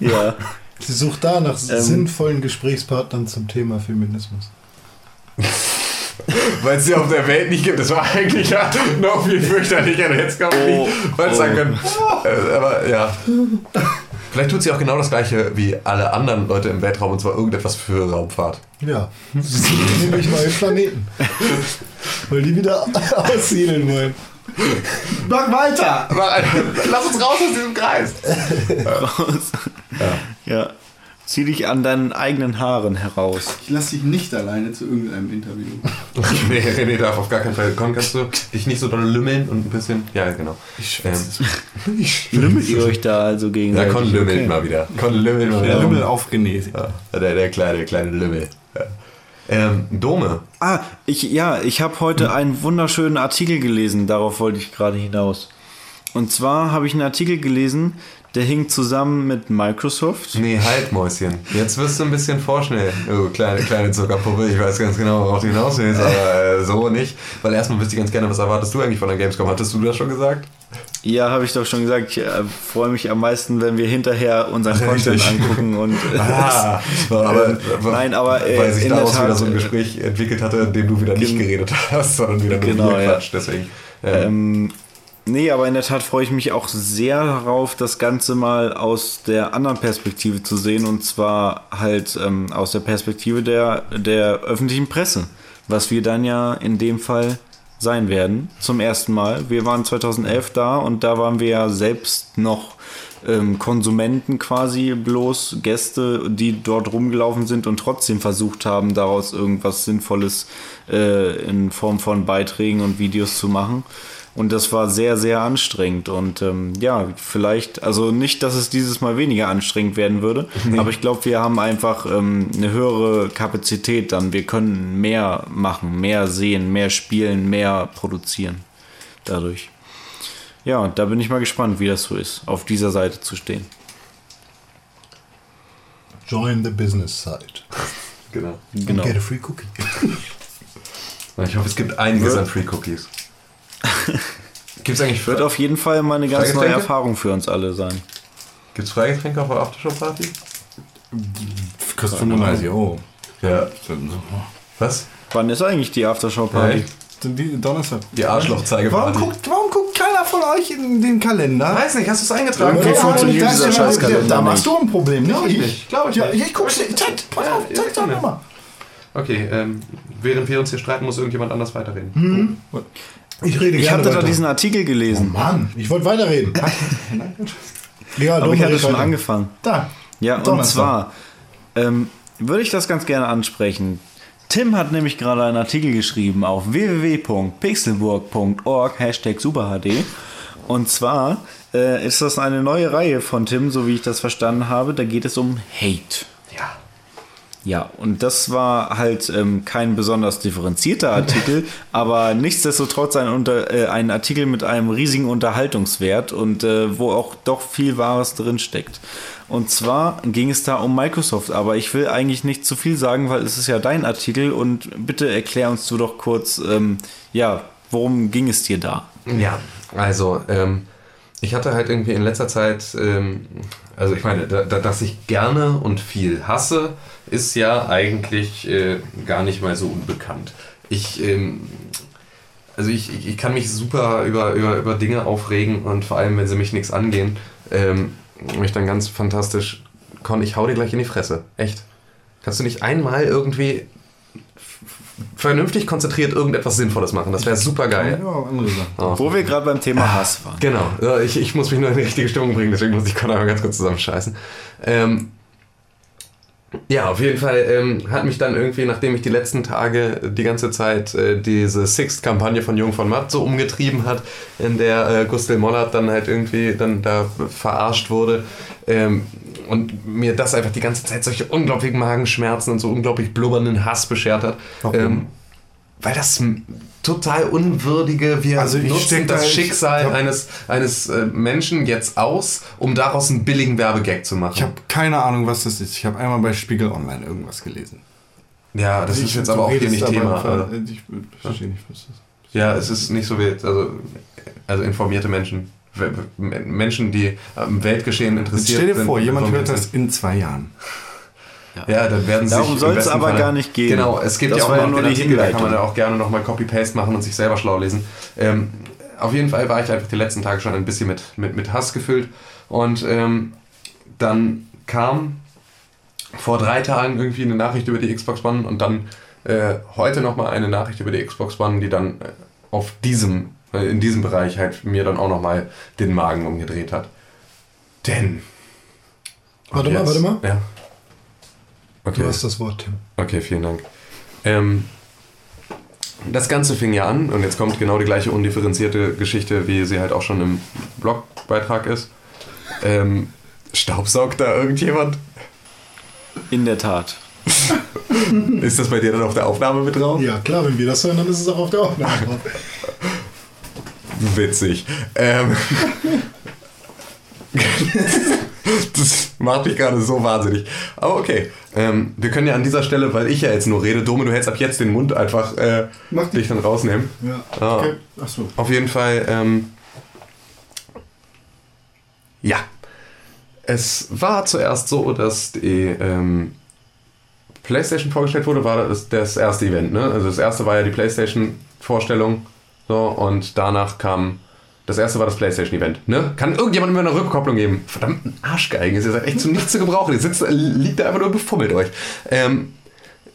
Ja. Sie sucht da nach sinnvollen Gesprächspartnern zum Thema Feminismus. Weil es sie auf der Welt nicht gibt. Das war eigentlich ja noch viel fürchterlicher. Jetzt kann man Oh, nicht falsch sagen können. Äh, aber ja. Vielleicht tut sie auch genau das gleiche wie alle anderen Leute im Weltraum und zwar irgendetwas für Raumfahrt. Ja. Sie suchen nämlich neue Planeten. Weil die wieder aussiedeln wollen. Mach weiter! Lass uns raus aus diesem Kreis. Raus. Ja. Zieh dich an deinen eigenen Haaren heraus. Ich lasse dich nicht alleine zu irgendeinem Interview. nee, René darf auf gar keinen Fall. Con, kannst du dich nicht so doll lümmeln und ein bisschen. Ja, genau. Ich Ähm, Lümmelt ihr euch da also ja, gegenseitig? Con lümmelt Okay. mal wieder. Con lümmelt mal Der wieder. Lümmel auf René. Ja, der, der kleine, kleine Lümmel. Ja. Ähm, Dome. Ah, ich, ja, ich habe heute einen wunderschönen Artikel gelesen, darauf wollte ich gerade hinaus. Und zwar habe ich einen Artikel gelesen, der hing zusammen mit Microsoft. Nee, halt, Mäuschen. Jetzt wirst du ein bisschen vorschnell. Oh, kleine, kleine Zuckerpuppe. Ich weiß ganz genau, worauf du hinaus willst, aber äh, so nicht. Weil erstmal wüsste ich ganz gerne, was erwartest du eigentlich von der Gamescom? Hattest du das schon gesagt? Ja, habe ich doch schon gesagt, ich äh, freue mich am meisten, wenn wir hinterher unseren Content Richtig. angucken und äh, Ah, aber, Nein, aber, äh, weil sich daraus wieder Tat, so ein äh, Gespräch entwickert hatte, in dem du wieder nicht geredet hast, sondern wieder nur Genau, genau, ja. Deswegen. Ähm, Ähm, nee, aber in der Tat freue ich mich auch sehr darauf, das Ganze mal aus der anderen Perspektive zu sehen und zwar halt ähm, aus der Perspektive der, der öffentlichen Presse, was wir dann ja in dem Fall sein werden, zum ersten Mal. Wir waren 2011 da und da waren wir ja selbst noch ähm, Konsumenten quasi, bloß Gäste, die dort rumgelaufen sind und trotzdem versucht haben, daraus irgendwas Sinnvolles äh, in Form von Beiträgen und Videos zu machen. Und das war sehr, sehr anstrengend. Und ähm, ja, vielleicht, also nicht, dass es dieses Mal weniger anstrengend werden würde, aber ich glaube, wir haben einfach ähm, eine höhere Kapazität dann. Wir können mehr machen, mehr sehen, mehr spielen, mehr produzieren dadurch. Ja, und da bin ich mal gespannt, wie das so ist, auf dieser Seite zu stehen. Join the business side. genau. Genau. And get a free cookie. Ich hoffe, es gibt einiges an Free Cookies. Gibt es eigentlich Wird auf jeden Fall mal eine ganz neue? Erfahrung für uns alle sein. Gibt's Freigetränke auf der Aftershow-Party? Kostet 35 Euro. Ja. Was? Wann ist eigentlich die Aftershow-Party? Die Donnerstag. Die Warum Arschlochzeigeparty. guckt, warum guckt keiner von euch in den Kalender? Weiß nicht, hast du es eingetragen? Irgendwie Ja, funktioniert dieser Scheißkalender Da machst du ein Problem, nicht ich nicht, glaub ich ja, nicht. Ich guck's dir. Zeig, pass auf, zeig doch ja. mal. Okay, ähm, während wir uns hier streiten, muss irgendjemand anders weiterreden. Ich rede Ich gerne hatte da diesen Artikel Oh gelesen, Mann, ich wollte weiterreden. ja, aber ich hatte schon weiter. angefangen. Da. Ja, und Donnerstag. zwar ähm, würde ich das ganz gerne ansprechen. Tim hat nämlich gerade einen Artikel geschrieben auf www.pixelburg.org, Hashtag SuperHD. Und zwar äh, ist das eine neue Reihe von Tim, so wie ich das verstanden habe. Da geht es um Hate. Ja. Ja, und das war halt ähm, kein besonders differenzierter Artikel, aber nichtsdestotrotz ein, unter, äh, ein Artikel mit einem riesigen Unterhaltungswert und äh, wo auch doch viel Wahres drin steckt. Und zwar ging es da um Microsoft, aber ich will eigentlich nicht zu viel sagen, weil es ist ja dein Artikel und bitte erklär uns du doch kurz, ähm, ja, worum ging es dir da? Ja, also ähm, ich hatte halt irgendwie in letzter Zeit, ähm, also ich meine, da, da, dass ich gerne und viel hasse, ist ja eigentlich äh, gar nicht mal so unbekannt. Ich, ähm, also ich, ich, ich kann mich super über, über, über Dinge aufregen und vor allem, wenn sie mich nichts angehen, ähm, mich dann ganz fantastisch, Con, ich hau dir gleich in die Fresse. Echt. Kannst du nicht einmal irgendwie vernünftig konzentriert irgendetwas Sinnvolles machen? Das wäre super geil. Sachen. Wo wir gerade beim Thema Hass waren. Genau, ich, ich muss mich nur in die richtige Stimmung bringen, deswegen muss ich Connor mal ganz kurz zusammenscheißen. Ähm, ja, auf jeden Fall ähm, hat mich dann irgendwie, nachdem ich die letzten Tage die ganze Zeit äh, diese Sixt-Kampagne von Jung von Matt so umgetrieben hat, in der äh, Gustl Mollert dann halt irgendwie dann da verarscht wurde ähm, und mir das einfach die ganze Zeit solche unglaublichen Magenschmerzen und so unglaublich blubbernden Hass beschert hat. Warum? Ähm, weil das total unwürdige, wir Also ich nutzen das ich- Schicksal hab- eines, eines äh, Menschen jetzt aus, um daraus einen billigen Werbegag zu machen. Ich habe keine Ahnung, was das ist. Ich habe einmal bei Spiegel Online irgendwas gelesen. ja, das ist Ich- jetzt du aber auch hier nicht Thema. von- Also, Ich verstehe nicht, was das ist. ja, es ist nicht so wild. Also, also informierte Menschen. Menschen, die am Weltgeschehen Jetzt interessiert stell dir sind. vor, jemand hört das in zwei Jahren. Ja, dann werden sie Darum im besten aber Falle- gar nicht gehen. Genau, es gibt Das ja auch noch nur die Artikel, da kann man ja auch gerne nochmal Copy-Paste machen und sich selber schlau lesen. Ähm, auf jeden Fall war ich einfach die letzten Tage schon ein bisschen mit, mit, mit Hass gefüllt und ähm, dann kam vor drei Tagen irgendwie eine Nachricht über die Xbox One und dann äh, heute nochmal eine Nachricht über die Xbox One, die dann äh, auf diesem, äh, in diesem Bereich halt mir dann auch nochmal den Magen umgedreht hat. Denn. Warte mal, warte mal. Ja. Okay. Du hast das Wort, Tim. Okay, vielen Dank. Ähm, das Ganze fing ja an und jetzt kommt genau die gleiche undifferenzierte Geschichte, wie sie halt auch schon im Blogbeitrag ist. Ähm, staubsaugt da irgendjemand? In der Tat. Ist das bei dir dann auf der Aufnahme mit drauf? Ja, klar, wenn wir das hören, dann ist es auch auf der Aufnahme drauf. Witzig. Ähm, das macht mich gerade so wahnsinnig. Aber okay. Ähm, wir können ja an dieser Stelle, weil ich ja jetzt nur rede, Dome, du hältst ab jetzt den Mund einfach äh, dich dann rausnehmen. Ja, Ah. okay. Achso. Auf jeden Fall, ähm, ja. Es war zuerst so, dass die ähm, PlayStation vorgestellt wurde, war das, das erste Event. Ne? Also das erste war ja die PlayStation-Vorstellung. So, und danach kam. Das erste war das PlayStation-Event. Ne? Kann irgendjemand mir eine Rückkopplung geben? Verdammten Arschgeigen. Ihr seid echt zu nichts zu gebrauchen. Ihr sitzt, liegt da einfach nur und befummelt euch. Ähm,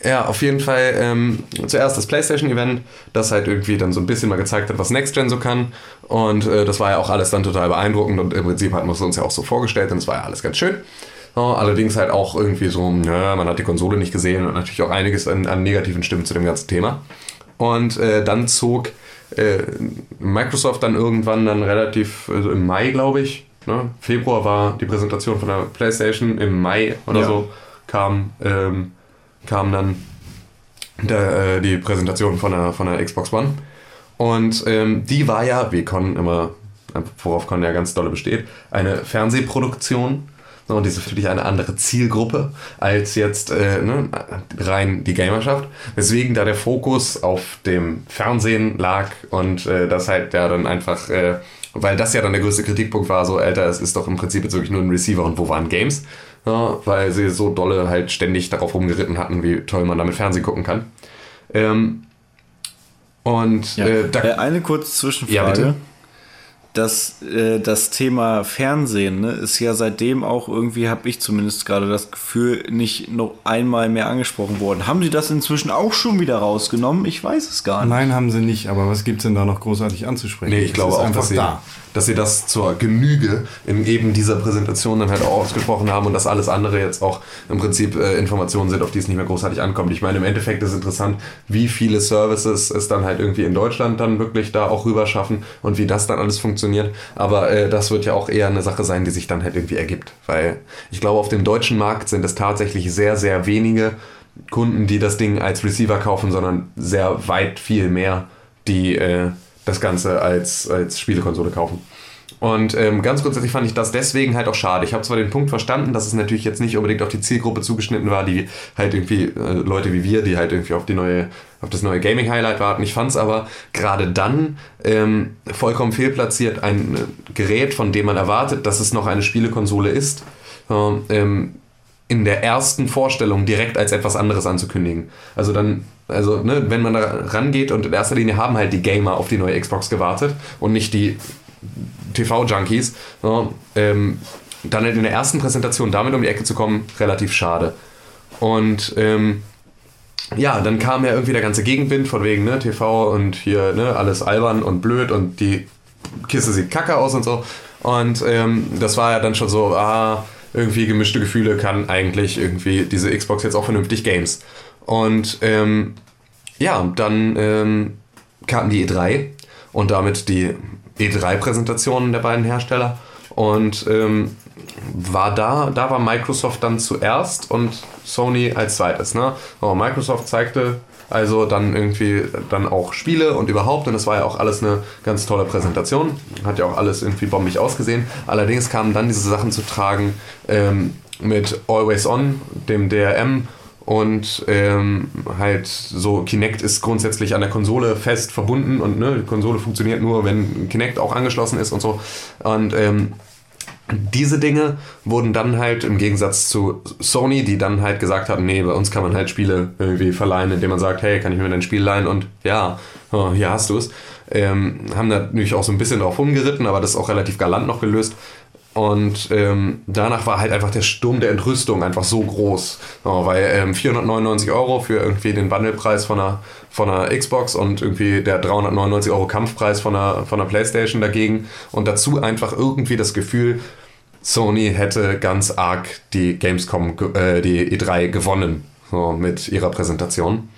ja, auf jeden Fall ähm, zuerst das PlayStation-Event, das halt irgendwie dann so ein bisschen mal gezeigt hat, was Next Gen so kann. Und äh, das war ja auch alles dann total beeindruckend und im Prinzip hatten wir es uns ja auch so vorgestellt und es war ja alles ganz schön. Ja, allerdings halt auch irgendwie so, ja, man hat die Konsole nicht gesehen und natürlich auch einiges an, an negativen Stimmen zu dem ganzen Thema. Und äh, dann zog äh, Microsoft dann irgendwann dann relativ, also im Mai glaube ich, ne? Februar war die Präsentation von der PlayStation, im Mai oder Ja. so kam, ähm, kam dann der, äh, die Präsentation von der, von der Xbox One. Und ähm, die war ja, wie Con immer, worauf Con ja ganz dolle besteht, eine Fernsehproduktion. So, Und die ist natürlich eine andere Zielgruppe als jetzt äh, ne, rein die Gamerschaft. Weswegen da der Fokus auf dem Fernsehen lag und äh, das halt ja dann einfach, äh, weil das ja dann der größte Kritikpunkt war, so, Alter, es ist doch im Prinzip jetzt wirklich nur ein Receiver und wo waren Games? Ja, weil sie so dolle halt ständig darauf rumgeritten hatten, wie toll man damit Fernsehen gucken kann. Ähm, und Ja. äh, da, äh, eine kurze Ja, bitte. Zwischenfrage. das, äh, das Thema Fernsehen ne, ist ja seitdem auch irgendwie, habe ich zumindest gerade das Gefühl, nicht noch einmal mehr angesprochen worden. Haben Sie das inzwischen auch schon wieder rausgenommen? Ich weiß es gar nicht. Nein, haben sie nicht, aber was gibt es denn da noch großartig anzusprechen? Nee, ich Es glaube ist auch, einfach dass sie, da. Dass sie das zur Genüge in eben dieser Präsentation dann halt auch ausgesprochen haben und dass alles andere jetzt auch im Prinzip äh, Informationen sind, auf die es nicht mehr großartig ankommt. Ich meine, im Endeffekt ist interessant, wie viele Services es dann halt irgendwie in Deutschland dann wirklich da auch rüber schaffen und wie das dann alles funktioniert. Aber äh, das wird ja auch eher eine Sache sein, die sich dann halt irgendwie ergibt. Weil ich glaube, auf dem deutschen Markt sind es tatsächlich sehr, sehr wenige Kunden, die das Ding als Receiver kaufen, sondern sehr weit viel mehr, die äh, das Ganze als, als Spielekonsole kaufen. Und ähm, ganz grundsätzlich fand ich das deswegen halt auch schade. Ich habe zwar den Punkt verstanden, dass es natürlich jetzt nicht unbedingt auf die Zielgruppe zugeschnitten war, die halt irgendwie äh, Leute wie wir, die halt irgendwie auf die neue, auf das neue Gaming Highlight warten. Ich fand es aber gerade dann ähm, vollkommen fehlplatziert, ein äh, Gerät, von dem man erwartet, dass es noch eine Spielekonsole ist, ähm, ähm, in der ersten Vorstellung direkt als etwas anderes anzukündigen. Also dann, also ne, wenn man da rangeht und in erster Linie haben halt die Gamer auf die neue Xbox gewartet und nicht die TV-Junkies, so, ähm, dann halt in der ersten Präsentation damit um die Ecke zu kommen, relativ schade. Und ähm, ja, dann kam ja irgendwie der ganze Gegenwind von wegen ne, TV und hier ne, alles albern und blöd und die Kiste sieht kacke aus und so. Und ähm, das war ja dann schon so, ah, irgendwie gemischte Gefühle kann eigentlich irgendwie diese Xbox jetzt auch vernünftig Games. Und ähm, ja, dann ähm, kam die E3 und damit die E3-Präsentationen der beiden Hersteller. Und ähm, war da, da war Microsoft dann zuerst und Sony als zweites. Ne? Aber Microsoft zeigte also dann irgendwie dann auch Spiele und überhaupt und es war ja auch alles eine ganz tolle Präsentation. Hat ja auch alles irgendwie bombig ausgesehen. Allerdings kamen dann diese Sachen zu tragen ähm, mit Always On, dem DRM und ähm, halt so Kinect ist grundsätzlich an der Konsole fest verbunden und ne, die Konsole funktioniert nur, wenn Kinect auch angeschlossen ist und so. Und ähm, diese Dinge wurden dann halt im Gegensatz zu Sony, die dann halt gesagt haben, nee, bei uns kann man halt Spiele irgendwie verleihen, indem man sagt, hey, kann ich mir dein Spiel leihen und ja, oh, hier hast du es. Ähm, haben natürlich auch so ein bisschen drauf rumgeritten, aber das ist auch relativ galant noch gelöst. und ähm, danach war halt einfach der Sturm der Entrüstung einfach so groß. Ja, weil ähm, 499 Euro für irgendwie den Wandelpreis von einer, von einer Xbox und irgendwie der 399 Euro Kampfpreis von einer, von einer Playstation dagegen. Und dazu einfach irgendwie das Gefühl, Sony hätte ganz arg die Gamescom, äh, die E3 gewonnen so, mit ihrer Präsentation.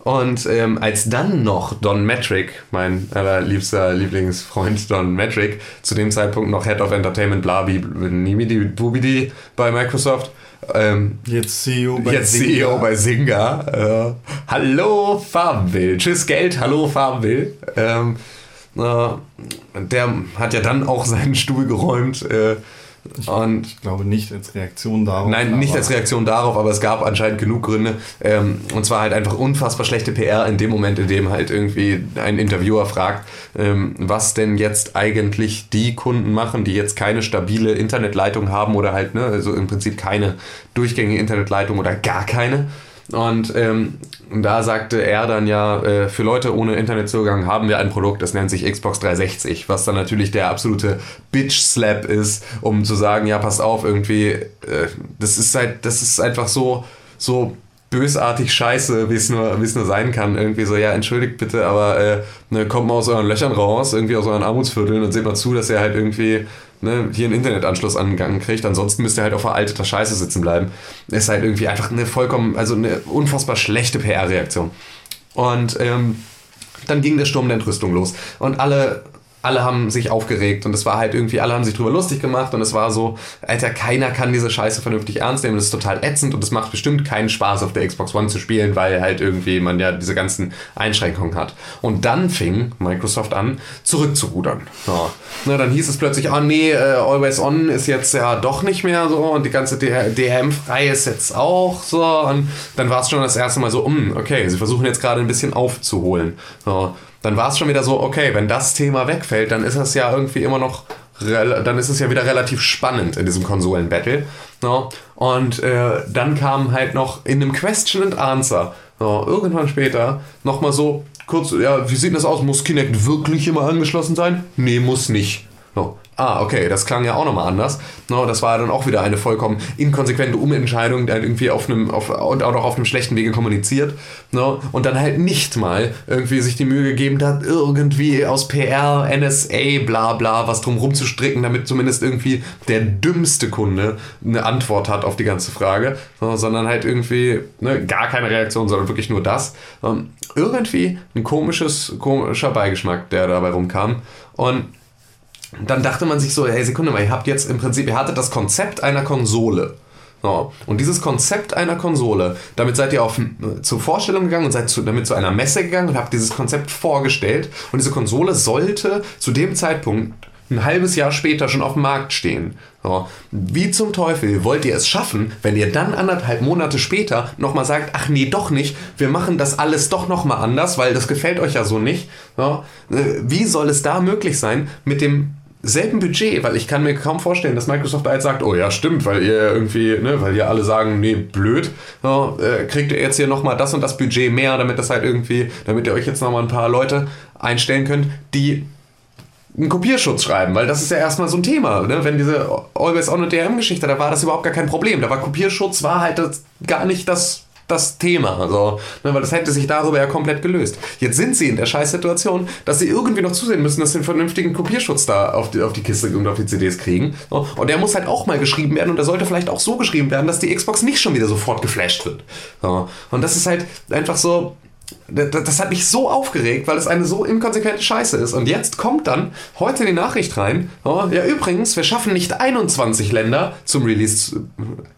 Und ähm, als dann noch Don Metric, mein allerliebster Lieblingsfreund Don Metric, zu dem Zeitpunkt noch Head of Entertainment Blabi Bubidi bei Microsoft, ähm, Jetzt CEO bei jetzt Zynga. CEO bei Singa. Äh, hallo Farbenwill. Tschüss Geld, hallo Farbenwill. Ähm, äh, der hat ja dann auch seinen Stuhl geräumt. Äh, und Ich glaube nicht als Reaktion darauf. Nein, nicht als Reaktion darauf, aber es gab anscheinend genug Gründe. Ähm, und zwar halt einfach unfassbar schlechte PR in dem Moment, in dem halt irgendwie ein Interviewer fragt, ähm, was denn jetzt eigentlich die Kunden machen, die jetzt keine stabile Internetleitung haben oder halt, ne, also im Prinzip keine durchgängige Internetleitung oder gar keine. Und ähm, da sagte er dann ja, äh, für Leute ohne Internetzugang haben wir ein Produkt, das nennt sich Xbox 360, was dann natürlich der absolute Bitch-Slap ist, um zu sagen, ja, passt auf, irgendwie, äh, das ist halt, das ist einfach so, so bösartig scheiße, wie es nur, nur sein kann. Irgendwie so, ja, entschuldigt bitte, aber äh, ne, kommt mal aus euren Löchern raus, irgendwie aus euren Armutsvierteln und seht mal zu, dass ihr halt irgendwie ne, hier einen Internetanschluss angegangen kriegt. Ansonsten müsst ihr halt auf veralteter Scheiße sitzen bleiben. Ist halt irgendwie einfach eine vollkommen, also eine unfassbar schlechte PR-Reaktion. Und ähm, dann ging der Sturm der Entrüstung los. Und alle, alle haben sich aufgeregt und es war halt irgendwie, alle haben sich drüber lustig gemacht und es war so, Alter, keiner kann diese Scheiße vernünftig ernst nehmen. Das ist total ätzend und es macht bestimmt keinen Spaß, auf der Xbox One zu spielen, weil halt irgendwie man ja diese ganzen Einschränkungen hat. Und dann fing Microsoft an, zurückzurudern. Ja. Na, dann hieß es plötzlich, oh nee, äh, Always On ist jetzt ja doch nicht mehr so und die ganze DRM-frei ist jetzt auch so. Und dann war es schon das erste Mal so, um, okay, sie versuchen jetzt gerade ein bisschen aufzuholen. So dann war es schon wieder so, okay, wenn das Thema wegfällt, dann ist es ja irgendwie immer noch, dann ist es ja wieder relativ spannend in diesem Konsolen-Battle. No? Und äh, dann kam halt noch in einem Question and Answer, no, irgendwann später, nochmal so kurz, ja, wie sieht das aus? Muss Kinect wirklich immer angeschlossen sein? Nee, muss nicht. No. Ah, okay, das klang ja auch nochmal anders. No, das war dann auch wieder eine vollkommen inkonsequente Umentscheidung, halt irgendwie auf einem, auf, und auch noch auf einem schlechten Wege kommuniziert. No, und dann halt nicht mal irgendwie sich die Mühe gegeben hat, irgendwie aus PR, NSA, bla bla, was drum rumzustricken, damit zumindest irgendwie der dümmste Kunde eine Antwort hat auf die ganze Frage, no, sondern halt irgendwie ne, gar keine Reaktion, sondern wirklich nur das. Ähm, irgendwie ein komisches, komischer Beigeschmack, der dabei rumkam. Und dann dachte man sich so, hey, Sekunde mal, ihr habt jetzt im Prinzip, ihr hattet das Konzept einer Konsole. So. Und dieses Konzept einer Konsole, damit seid ihr auf, äh, zur Vorstellung gegangen und seid zu, damit zu einer Messe gegangen und habt dieses Konzept vorgestellt. Und diese Konsole sollte zu dem Zeitpunkt ein halbes Jahr später schon auf dem Markt stehen. So. Wie zum Teufel wollt ihr es schaffen, wenn ihr dann anderthalb Monate später nochmal sagt, ach nee, doch nicht, wir machen das alles doch nochmal anders, weil das gefällt euch ja so nicht. So. Äh, Wie soll es da möglich sein, mit dem selben Budget, weil ich kann mir kaum vorstellen, dass Microsoft da jetzt sagt, oh ja, stimmt, weil ihr irgendwie, ne, weil ihr alle sagen, nee, blöd, so, äh, kriegt ihr jetzt hier nochmal das und das Budget mehr, damit das halt irgendwie, damit ihr euch jetzt nochmal ein paar Leute einstellen könnt, die einen Kopierschutz schreiben, weil das ist ja erstmal so ein Thema, ne? wenn diese Always On und DRM-Geschichte, da war das überhaupt gar kein Problem, da war Kopierschutz, war halt das, gar nicht das das Thema, also, ne, weil das hätte sich darüber ja komplett gelöst. Jetzt sind sie in der Scheißsituation, dass sie irgendwie noch zusehen müssen, dass sie einen vernünftigen Kopierschutz da auf die, auf die Kiste und auf die CDs kriegen. So, Und der muss halt auch mal geschrieben werden und der sollte vielleicht auch so geschrieben werden, dass die Xbox nicht schon wieder sofort geflasht wird. So. Und das ist halt einfach so, das, hat mich so aufgeregt, weil es eine so inkonsequente Scheiße ist. Und jetzt kommt dann heute die Nachricht rein, oh, ja übrigens, wir schaffen nicht 21 Länder zum Release zu,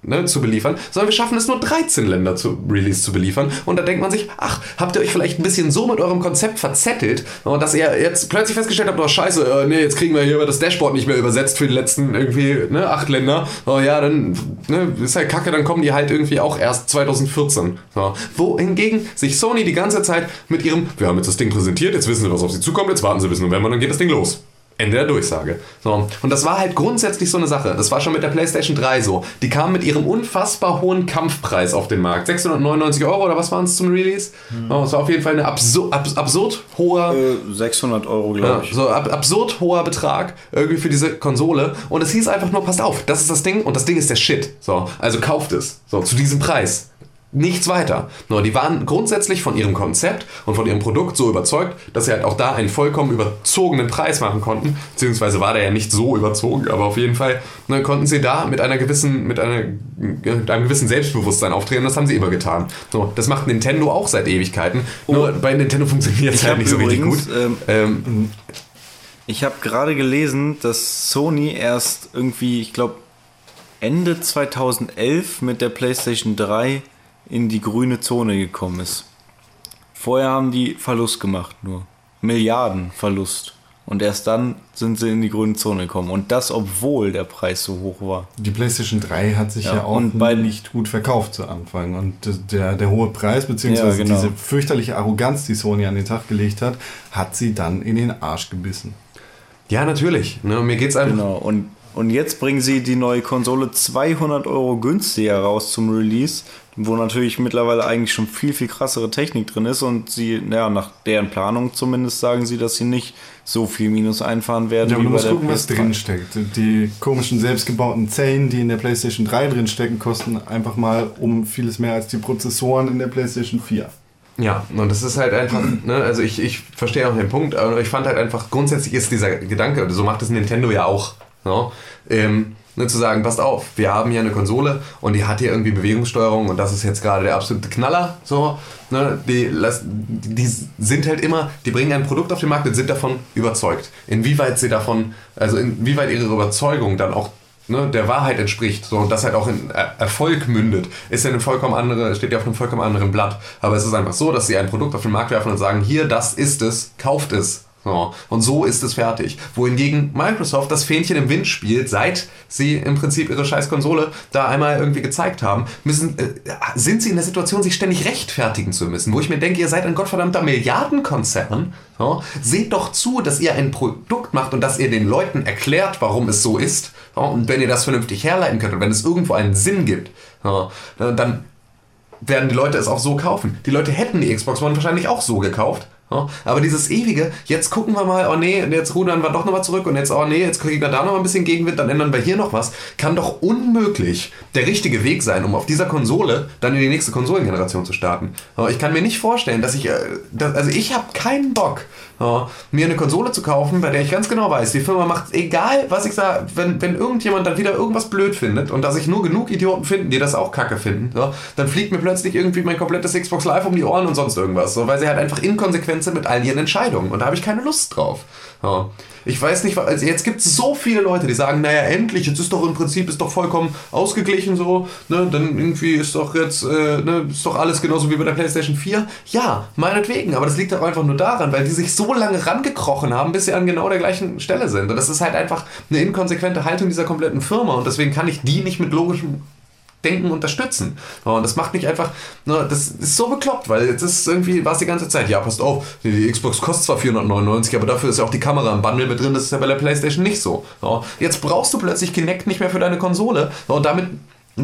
ne, zu beliefern, sondern wir schaffen es nur 13 Länder zum Release zu beliefern. Und da denkt man sich, ach, habt ihr euch vielleicht ein bisschen so mit eurem Konzept verzettelt, oh, dass ihr jetzt plötzlich festgestellt habt, oh scheiße, äh, nee, jetzt kriegen wir hier das Dashboard nicht mehr übersetzt für die letzten irgendwie ne, acht Länder. Oh ja, dann ne, ist halt kacke, dann kommen die halt irgendwie auch erst 2014. So. Wohingegen sich Sony die ganze Zeit mit ihrem, wir haben jetzt das Ding präsentiert, jetzt wissen sie, was auf sie zukommt, jetzt warten sie bis November, dann geht das Ding los. Ende der Durchsage. So. Und das war halt grundsätzlich so eine Sache. Das war schon mit der PlayStation 3 so. Die kam mit ihrem unfassbar hohen Kampfpreis auf den Markt. 699 Euro oder was waren es zum Release? Hm. Oh, das war auf jeden Fall eine absur abs absurd hoher. Äh, 600 Euro, glaube Ja, ich. so ab, absurd hoher Betrag irgendwie für diese Konsole. Und es hieß einfach nur, passt auf, das ist das Ding und das Ding ist der Shit. So, also kauft es. So, zu diesem Preis. Nichts weiter. Nur die waren grundsätzlich von ihrem Konzept und von ihrem Produkt so überzeugt, dass sie halt auch da einen vollkommen überzogenen Preis machen konnten. Beziehungsweise war der ja nicht so überzogen, aber auf jeden Fall ne, konnten sie da mit einer gewissen, mit, einer, mit einem gewissen Selbstbewusstsein auftreten. Das haben sie immer getan. So, das macht Nintendo auch seit Ewigkeiten. Nur bei Nintendo funktioniert es halt nicht so richtig gut. übrigens, ähm, Ähm, Ich habe gerade gelesen, dass Sony erst irgendwie, ich glaube, Ende 2011 mit der PlayStation 3 in die grüne Zone gekommen ist. Vorher haben die Verlust gemacht, nur. Milliarden Verlust. Und erst dann sind sie in die grüne Zone gekommen. Und das, obwohl der Preis so hoch war. Die PlayStation 3 hat sich ja, Ja, auch und bei- nicht gut verkauft zu Anfang. Und der, der hohe Preis, beziehungsweise Ja, genau. diese fürchterliche Arroganz, die Sony an den Tag gelegt hat, hat sie dann in den Arsch gebissen. ja, natürlich. Ne, mir geht's einfach. Genau. Und, und jetzt bringen sie die neue Konsole 200 Euro günstiger raus zum Release, wo natürlich mittlerweile eigentlich schon viel, viel krassere Technik drin ist. Und sie, ja, nach deren Planung zumindest sagen sie, dass sie nicht so viel Minus einfahren werden. Ja, aber wie du bei musst der gucken, was PS3. drin steckt. Die komischen selbstgebauten Zellen, die in der PlayStation 3 drin stecken, kosten einfach mal um vieles mehr als die Prozessoren in der PlayStation 4. Ja, und das ist halt einfach, ne, also ich, ich verstehe auch den Punkt, aber ich fand halt einfach, grundsätzlich ist dieser Gedanke, oder so macht es Nintendo ja auch, ne, ähm, ne, zu sagen, passt auf, wir haben hier eine Konsole und die hat hier irgendwie Bewegungssteuerung und das ist jetzt gerade der absolute Knaller, so, ne, die, die sind halt immer, die bringen ein Produkt auf den Markt und sind davon überzeugt. Inwieweit sie davon, also inwieweit ihre Überzeugung dann auch ne, der Wahrheit entspricht so, und das halt auch in Er- Erfolg mündet, ist ja eine vollkommen andere, steht ja auf einem vollkommen anderen Blatt. Aber es ist einfach so, dass sie ein Produkt auf den Markt werfen und sagen, hier, das ist es, kauft es. So. Und so ist es fertig. Wohingegen Microsoft das Fähnchen im Wind spielt, seit sie im Prinzip ihre scheiß Konsole da einmal irgendwie gezeigt haben, müssen, äh, sind sie in der Situation, sich ständig rechtfertigen zu müssen. Wo ich mir denke, ihr seid ein gottverdammter Milliardenkonzern. So. Seht doch zu, dass ihr ein Produkt macht und dass ihr den Leuten erklärt, warum es so ist. So. Und wenn ihr das vernünftig herleiten könnt und wenn es irgendwo einen Sinn gibt, so, dann werden die Leute es auch so kaufen. Die Leute hätten die Xbox One wahrscheinlich auch so gekauft. Aber dieses ewige, jetzt gucken wir mal, oh nee, jetzt rudern wir doch nochmal zurück und jetzt, oh nee, jetzt kriegen wir da noch ein bisschen Gegenwind, dann ändern wir hier noch was, kann doch unmöglich der richtige Weg sein, um auf dieser Konsole dann in die nächste Konsolengeneration zu starten. Ich kann mir nicht vorstellen, dass ich, äh, also ich habe keinen Bock, mir eine Konsole zu kaufen, bei der ich ganz genau weiß, die Firma macht, egal was ich sage, wenn, wenn irgendjemand dann wieder irgendwas blöd findet und dass sich nur genug Idioten finden, die das auch kacke finden, dann fliegt mir plötzlich irgendwie mein komplettes Xbox Live um die Ohren und sonst irgendwas, weil sie halt einfach inkonsequent sind mit all ihren Entscheidungen und da habe ich keine Lust drauf. Ja. Ich weiß nicht, also jetzt gibt es so viele Leute, die sagen, naja, endlich, jetzt ist doch im Prinzip ist doch vollkommen ausgeglichen so, ne, dann irgendwie ist doch jetzt, äh, ne, ist doch alles genauso wie bei der PlayStation 4. Ja, meinetwegen, aber das liegt doch einfach nur daran, weil die sich so lange rangekrochen haben, bis sie an genau der gleichen Stelle sind. Und das ist halt einfach eine inkonsequente Haltung dieser kompletten Firma und deswegen kann ich die nicht mit logischem Denken unterstützen. Und das macht mich einfach, das ist so bekloppt, weil jetzt ist irgendwie, war es die ganze Zeit, ja, passt auf, die, Xbox kostet zwar 499, aber dafür ist ja auch die Kamera im Bundle mit drin, das ist ja bei der Playstation nicht so. Jetzt brauchst du plötzlich Kinect nicht mehr für deine Konsole und damit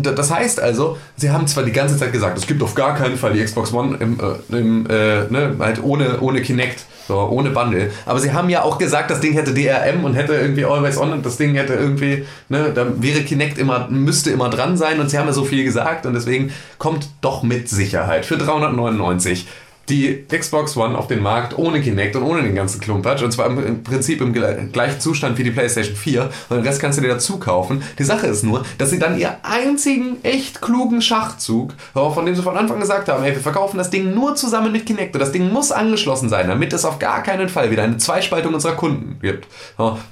das heißt also, sie haben zwar die ganze Zeit gesagt, es gibt auf gar keinen Fall die Xbox One im, äh, im, äh, ne, halt ohne, ohne Kinect, so, ohne Bundle. Aber sie haben ja auch gesagt, das Ding hätte DRM und hätte irgendwie Always On und das Ding hätte irgendwie, ne, da wäre Kinect immer, müsste immer dran sein und sie haben ja so viel gesagt und deswegen kommt doch mit Sicherheit für 399 die Xbox One auf den Markt ohne Kinect und ohne den ganzen Klumpatsch und zwar im, Prinzip im gle- gleichen Zustand wie die PlayStation 4 und den Rest kannst du dir dazu kaufen. Die Sache ist nur, dass sie dann ihr einzigen echt klugen Schachzug, äh, von dem sie von Anfang gesagt haben, ey, wir verkaufen das Ding nur zusammen mit Kinect und das Ding muss angeschlossen sein, damit es auf gar keinen Fall wieder eine Zweispaltung unserer Kunden gibt.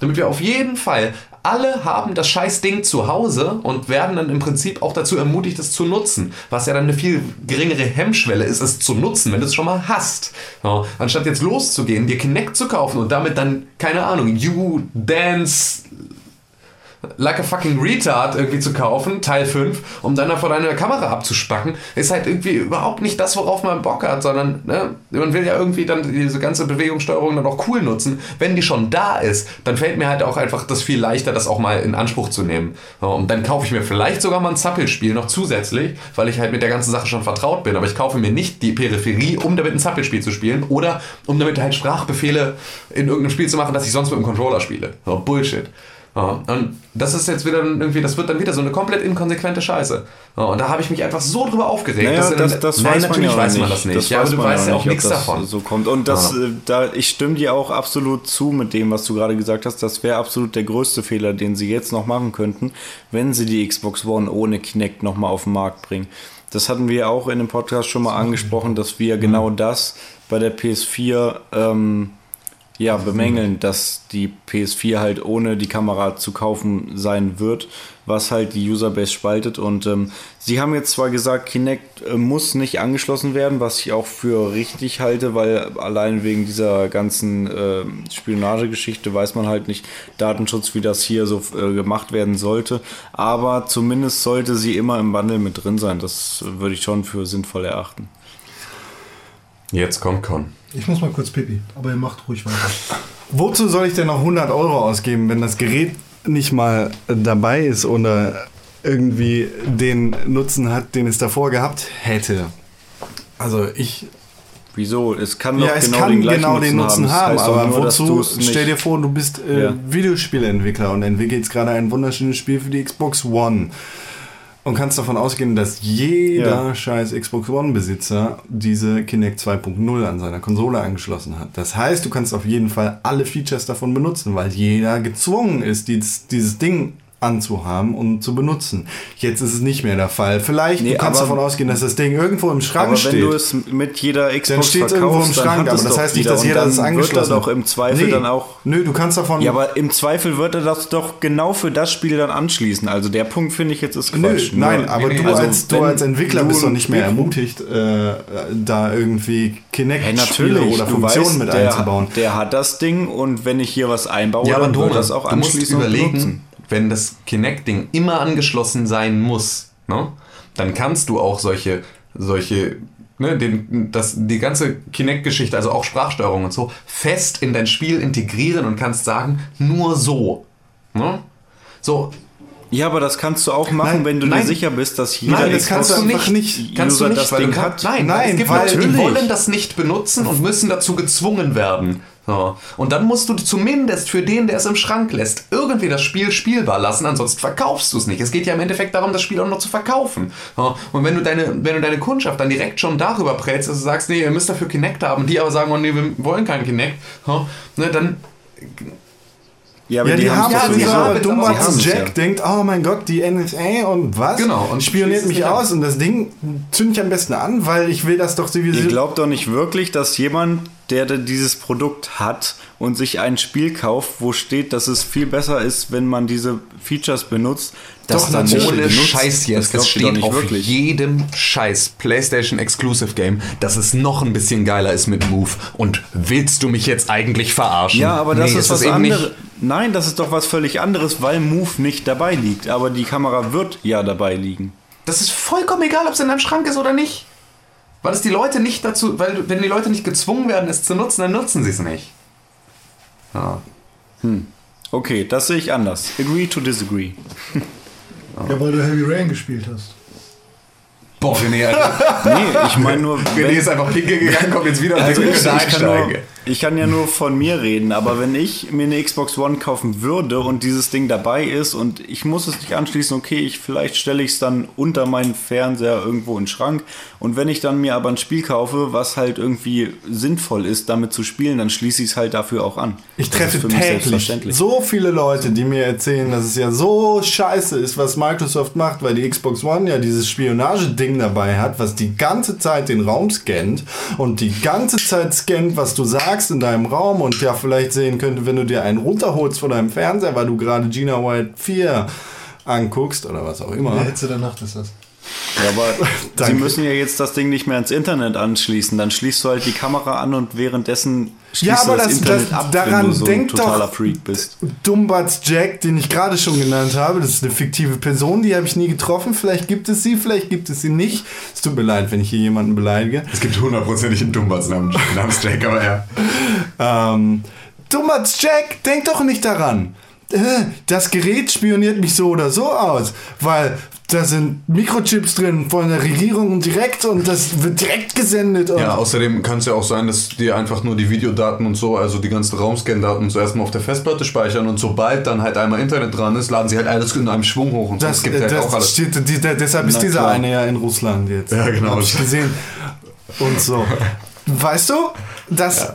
Damit wir auf jeden Fall alle haben das scheiß Ding zu Hause und werden dann im Prinzip auch dazu ermutigt, es zu nutzen. Was ja dann eine viel geringere Hemmschwelle ist, es zu nutzen, wenn du es schon mal hast. Ja, anstatt jetzt loszugehen, dir Kinect zu kaufen und damit dann, keine Ahnung, You Dance like a fucking retard irgendwie zu kaufen, Teil 5, um dann da vor deiner Kamera abzuspacken, ist halt irgendwie überhaupt nicht das, worauf man Bock hat, sondern ne, man will ja irgendwie dann diese ganze Bewegungssteuerung dann auch cool nutzen. Wenn die schon da ist, dann fällt mir halt auch einfach das viel leichter, das auch mal in Anspruch zu nehmen. Und dann kaufe ich mir vielleicht sogar mal ein Zappelspiel noch zusätzlich, weil ich halt mit der ganzen Sache schon vertraut bin, aber ich kaufe mir nicht die Peripherie, um damit ein Zappelspiel zu spielen oder um damit halt Sprachbefehle in irgendeinem Spiel zu machen, das ich sonst mit dem Controller spiele. So, Bullshit. Ja, und das ist jetzt wieder irgendwie, das wird dann wieder so eine komplett inkonsequente Scheiße. Ja, und da habe ich mich einfach so drüber aufgeregt. Naja, dass das, das Nein, weiß natürlich man ja weiß man nicht. das nicht. Das ja, aber weiß du man weißt ja auch ob nichts davon. So kommt. Und das, Ja. äh, da, ich stimme dir auch absolut zu mit dem, was du gerade gesagt hast. Das wäre absolut der größte Fehler, den sie jetzt noch machen könnten, wenn sie die Xbox One ohne Kinect nochmal auf den Markt bringen. Das hatten wir auch in dem Podcast schon mal angesprochen, dass wir genau das bei der PS4 ähm, ja, bemängeln, dass die PS4 halt ohne die Kamera zu kaufen sein wird, was halt die Userbase spaltet. Und ähm, sie haben jetzt zwar gesagt, Kinect äh, muss nicht angeschlossen werden, was ich auch für richtig halte, weil allein wegen dieser ganzen äh, Spionagegeschichte weiß man halt nicht Datenschutz, wie das hier so äh, gemacht werden sollte. Aber zumindest sollte sie immer im Bundle mit drin sein. Das würde ich schon für sinnvoll erachten. Jetzt kommt Con. Ich muss mal kurz pipi, aber ihr macht ruhig weiter. Wozu soll ich denn noch 100 Euro ausgeben, wenn das Gerät nicht mal dabei ist oder irgendwie den Nutzen hat, den es davor gehabt hätte? Also ich Wieso? Es kann ja, doch es genau kann den gleichen genau den Nutzen haben, heißt doch aber nur, wozu? Stell dir vor, du bist äh, Ja. Videospieleentwickler und entwickelst gerade ein wunderschönes Spiel für die Xbox One und kannst davon ausgehen, dass jeder Ja. scheiß Xbox One-Besitzer diese Kinect 2.0 an seiner Konsole angeschlossen hat. Das heißt, du kannst auf jeden Fall alle Features davon benutzen, weil jeder gezwungen ist, dieses, dieses Ding anzuhaben und zu benutzen. Jetzt ist es nicht mehr der Fall. Vielleicht, Nee, du kannst aber- davon ausgehen, dass das Ding irgendwo im Schrank Aber steht. wenn du es mit jeder Xbox steht's irgendwo im verkaufst, dann Schrank, aber es das heißt nicht, dass jeder dann das angeschlossen wird hat. doch im Zweifel Nee. dann auch... Nö, du kannst davon. Ja, aber im Zweifel wird er das doch genau für das Spiel dann anschließen. Also der Punkt finde ich jetzt ist Nö, Quatsch. nein, Nur- aber nee, du, nee, also als, du als Entwickler du bist doch nicht mehr ermutigt, äh, da irgendwie Hey, Kinect-Spiele natürlich, oder Funktionen weißt, mit der, einzubauen. der hat das Ding und wenn ich hier was einbaue, Ja, aber dann wird das auch anschließen und überlegen, benutzen. Wenn das Kinect-Ding immer angeschlossen sein muss, ne, dann kannst du auch solche, solche, ne, den, das, die ganze Kinect-Geschichte, also auch Sprachsteuerung und so, fest in dein Spiel integrieren und kannst sagen, nur so. Ne? So, Ja, aber das kannst du auch machen, Nein, wenn du nein. dir sicher bist, dass jeder Nein, das kannst du nicht. nicht. Kannst du nicht, das weil Ding kann, hat. Nein, Nein, es gibt weil- Leute, die natürlich. wollen das nicht benutzen und müssen dazu gezwungen werden. So. Und dann musst du zumindest für den, der es im Schrank lässt, irgendwie das Spiel spielbar lassen, ansonsten verkaufst du es nicht. Es geht ja im Endeffekt darum, das Spiel auch noch zu verkaufen. So. Und wenn du deine, wenn du deine Kundschaft dann direkt schon darüber prägst, dass du sagst, nee, ihr müsst dafür Kinect haben, die aber sagen, oh nee, wir wollen keinen Kinect, so, ne, dann Ja, Ja, die, haben ja, es sowieso, haben aber es, dumm aber als sie haben's, Jack ja. denkt, oh mein Gott, die NSA und was? Genau, und spioniert mich aus und das Ding zünde ich am besten an, weil ich will das doch sowieso. Ihr glaubt doch nicht wirklich, dass jemand, der dieses Produkt hat und sich ein Spiel kauft, wo steht, dass es viel besser ist, wenn man diese Features benutzt, das Doch, dann nicht Ohne benutzt. Scheiß Das jetzt. Ihr doch steht auf wirklich. jedem Scheiß PlayStation Exclusive Game, dass es noch ein bisschen geiler ist mit Move. Und willst du mich jetzt eigentlich verarschen? Ja, aber das Nee, ist es was anderes. Nein, das ist doch was völlig anderes, weil Move nicht dabei liegt. Aber die Kamera wird ja dabei liegen. Das ist vollkommen egal, ob es in deinem Schrank ist oder nicht. Weil es die Leute nicht dazu, weil wenn die Leute nicht gezwungen werden, es zu nutzen, dann nutzen sie es nicht. Ja. Okay, das sehe ich anders. Agree to disagree. Ja, weil du Heavy Rain gespielt hast. Boah, René, Alter. Nee, ich meine nur, René wenn, ist einfach pinkel gegangen, kommt jetzt wieder und Also ich, ich, kann nur. Ich kann ja nur von mir reden, aber wenn ich mir eine Xbox One kaufen würde und dieses Ding dabei ist und ich muss es nicht anschließen, okay, ich, vielleicht stelle ich es dann unter meinen Fernseher irgendwo in den Schrank und wenn ich dann mir aber ein Spiel kaufe, was halt irgendwie sinnvoll ist, damit zu spielen, dann schließe ich es halt dafür auch an. Ich treffe täglich so viele Leute, die mir erzählen, dass es ja so scheiße ist, was Microsoft macht, weil die Xbox One ja dieses Spionageding dabei hat, was die ganze Zeit den Raum scannt und die ganze Zeit scannt, was du sagst in deinem Raum und ja vielleicht sehen könnte, wenn du dir einen runterholst von deinem Fernseher, weil du gerade Gina White 4 anguckst oder was auch immer. Der Nacht ist das. Ja, aber sie müssen ja jetzt das Ding nicht mehr ans Internet anschließen. Dann schließt du halt die Kamera an und währenddessen schließt Ja, aber du das, das- Internet das- ab, daran wenn du so ein denk totaler doch- Freak bist. Dumbatz Jack, den ich gerade schon genannt habe, das ist eine fiktive Person, die habe ich nie getroffen. Vielleicht gibt es sie, vielleicht gibt es sie nicht. Es tut mir leid, wenn ich hier jemanden beleidige. Es gibt hundertprozentig einen Dumbatz namens, namens Jack, aber ja. Ähm, Dumbatz Jack, denk doch nicht daran. Äh, Das Gerät spioniert mich so oder so aus, weil da sind Mikrochips drin von der Regierung direkt und das wird direkt gesendet. Und Ja, außerdem kann es ja auch sein, dass die einfach nur die Videodaten und so, also die ganzen Raumscan-Daten zuerst mal auf der Festplatte speichern und sobald dann halt einmal Internet dran ist, laden sie halt alles in einem Schwung hoch und so. Das, Es gibt äh, halt das auch alles. steht, die, der, deshalb ist Na dieser klar. eine ja in Russland jetzt. Ja, genau. Hab ich gesehen. Und so. Weißt du, das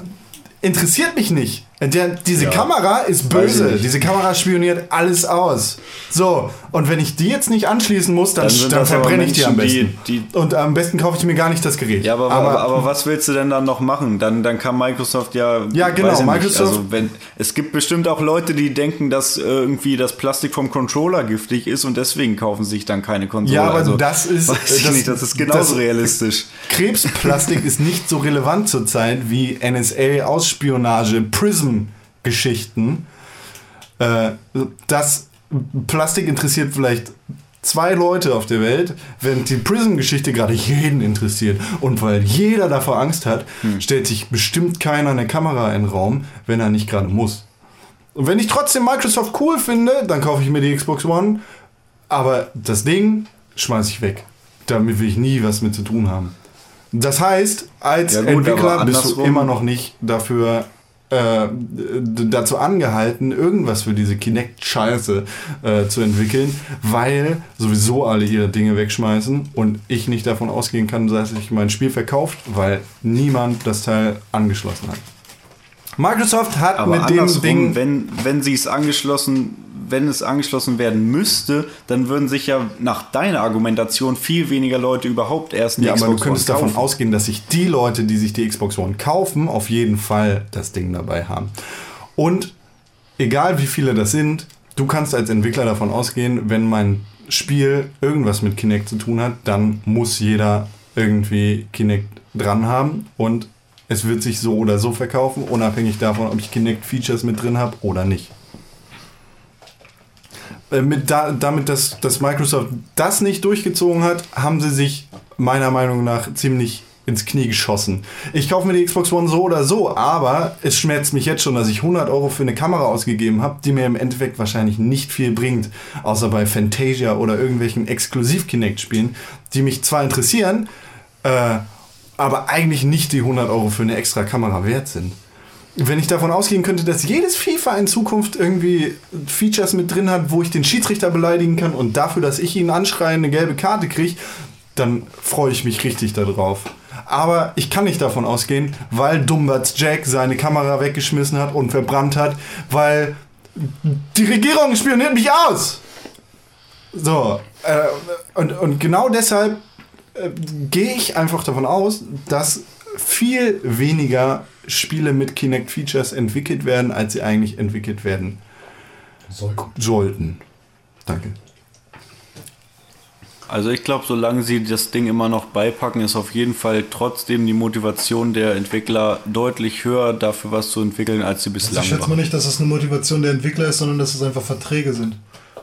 interessiert mich nicht. Der, diese Kamera ist böse. Diese Kamera spioniert alles aus. So, und wenn ich die jetzt nicht anschließen muss, dann, Dann dann verbrenne ich die am besten. die- die- und am besten kaufe ich mir gar nicht das Gerät. Ja, aber, aber, aber, was willst du denn dann noch machen? Dann, dann kann Microsoft ja. Ja, genau, weiß ich nicht. Microsoft- Also wenn, es gibt bestimmt auch Leute, die denken, dass äh, irgendwie das Plastik vom Controller giftig ist und deswegen kaufen sich dann keine Konsole. Ja, aber also, das ist- Weiß ich das- nicht, das ist genauso das- realistisch. Krebsplastik ist nicht so relevant zurzeit wie NSA-Ausspionage, Prism-Geschichten. Äh, das Plastik interessiert vielleicht zwei Leute auf der Welt, während die Prism-Geschichte gerade jeden interessiert. Und weil jeder davor Angst hat, stellt sich bestimmt keiner eine Kamera in den Raum, wenn er nicht gerade muss. Und wenn ich trotzdem Microsoft cool finde, dann kaufe ich mir die Xbox One. Aber das Ding schmeiße ich weg. Damit will ich nie was mit zu tun haben. Das heißt, als Ja gut, Entwickler bist du immer noch nicht dafür äh, dazu angehalten, irgendwas für diese Kinect-Scheiße äh, zu entwickeln, weil sowieso alle ihre Dinge wegschmeißen und ich nicht davon ausgehen kann, dass sich mein Spiel verkauft, weil niemand das Teil angeschlossen hat. Microsoft hat Aber mit dem Ding wenn, wenn sie es angeschlossen, wenn es angeschlossen werden müsste, dann würden sich ja nach deiner Argumentation viel weniger Leute überhaupt erst eine Ja, aber Xbox du könntest davon ausgehen, dass sich die Leute, die sich die Xbox One kaufen, auf jeden Fall das Ding dabei haben. Und egal wie viele das sind, du kannst als Entwickler davon ausgehen, wenn mein Spiel irgendwas mit Kinect zu tun hat, dann muss jeder irgendwie Kinect dran haben und es wird sich so oder so verkaufen, unabhängig davon, ob ich Kinect-Features mit drin habe oder nicht. Äh, Mit da, damit, dass, dass Microsoft das nicht durchgezogen hat, haben sie sich meiner Meinung nach ziemlich ins Knie geschossen. Ich kaufe mir die Xbox One so oder so, aber es schmerzt mich jetzt schon, dass ich 100 Euro für eine Kamera ausgegeben habe, die mir im Endeffekt wahrscheinlich nicht viel bringt, außer bei Fantasia oder irgendwelchen Exklusiv-Kinect-Spielen, die mich zwar interessieren, äh, aber eigentlich nicht die 100 Euro für eine extra Kamera wert sind. Wenn ich davon ausgehen könnte, dass jedes FIFA in Zukunft irgendwie Features mit drin hat, wo ich den Schiedsrichter beleidigen kann und dafür, dass ich ihn anschreie, eine gelbe Karte kriege, dann freue ich mich richtig darauf. Aber ich kann nicht davon ausgehen, weil Dumbatz Jack seine Kamera weggeschmissen hat und verbrannt hat, weil die Regierung spioniert mich aus. So, äh, und, und genau deshalb äh, gehe ich einfach davon aus, dass viel weniger Spiele mit Kinect-Features entwickelt werden, als sie eigentlich entwickelt werden sollten. Danke. Also ich glaube, solange sie das Ding immer noch beipacken, ist auf jeden Fall trotzdem die Motivation der Entwickler deutlich höher, dafür was zu entwickeln, als sie bislang Also ich schätze mal nicht, dass es eine Motivation der Entwickler ist, sondern dass es einfach Verträge sind,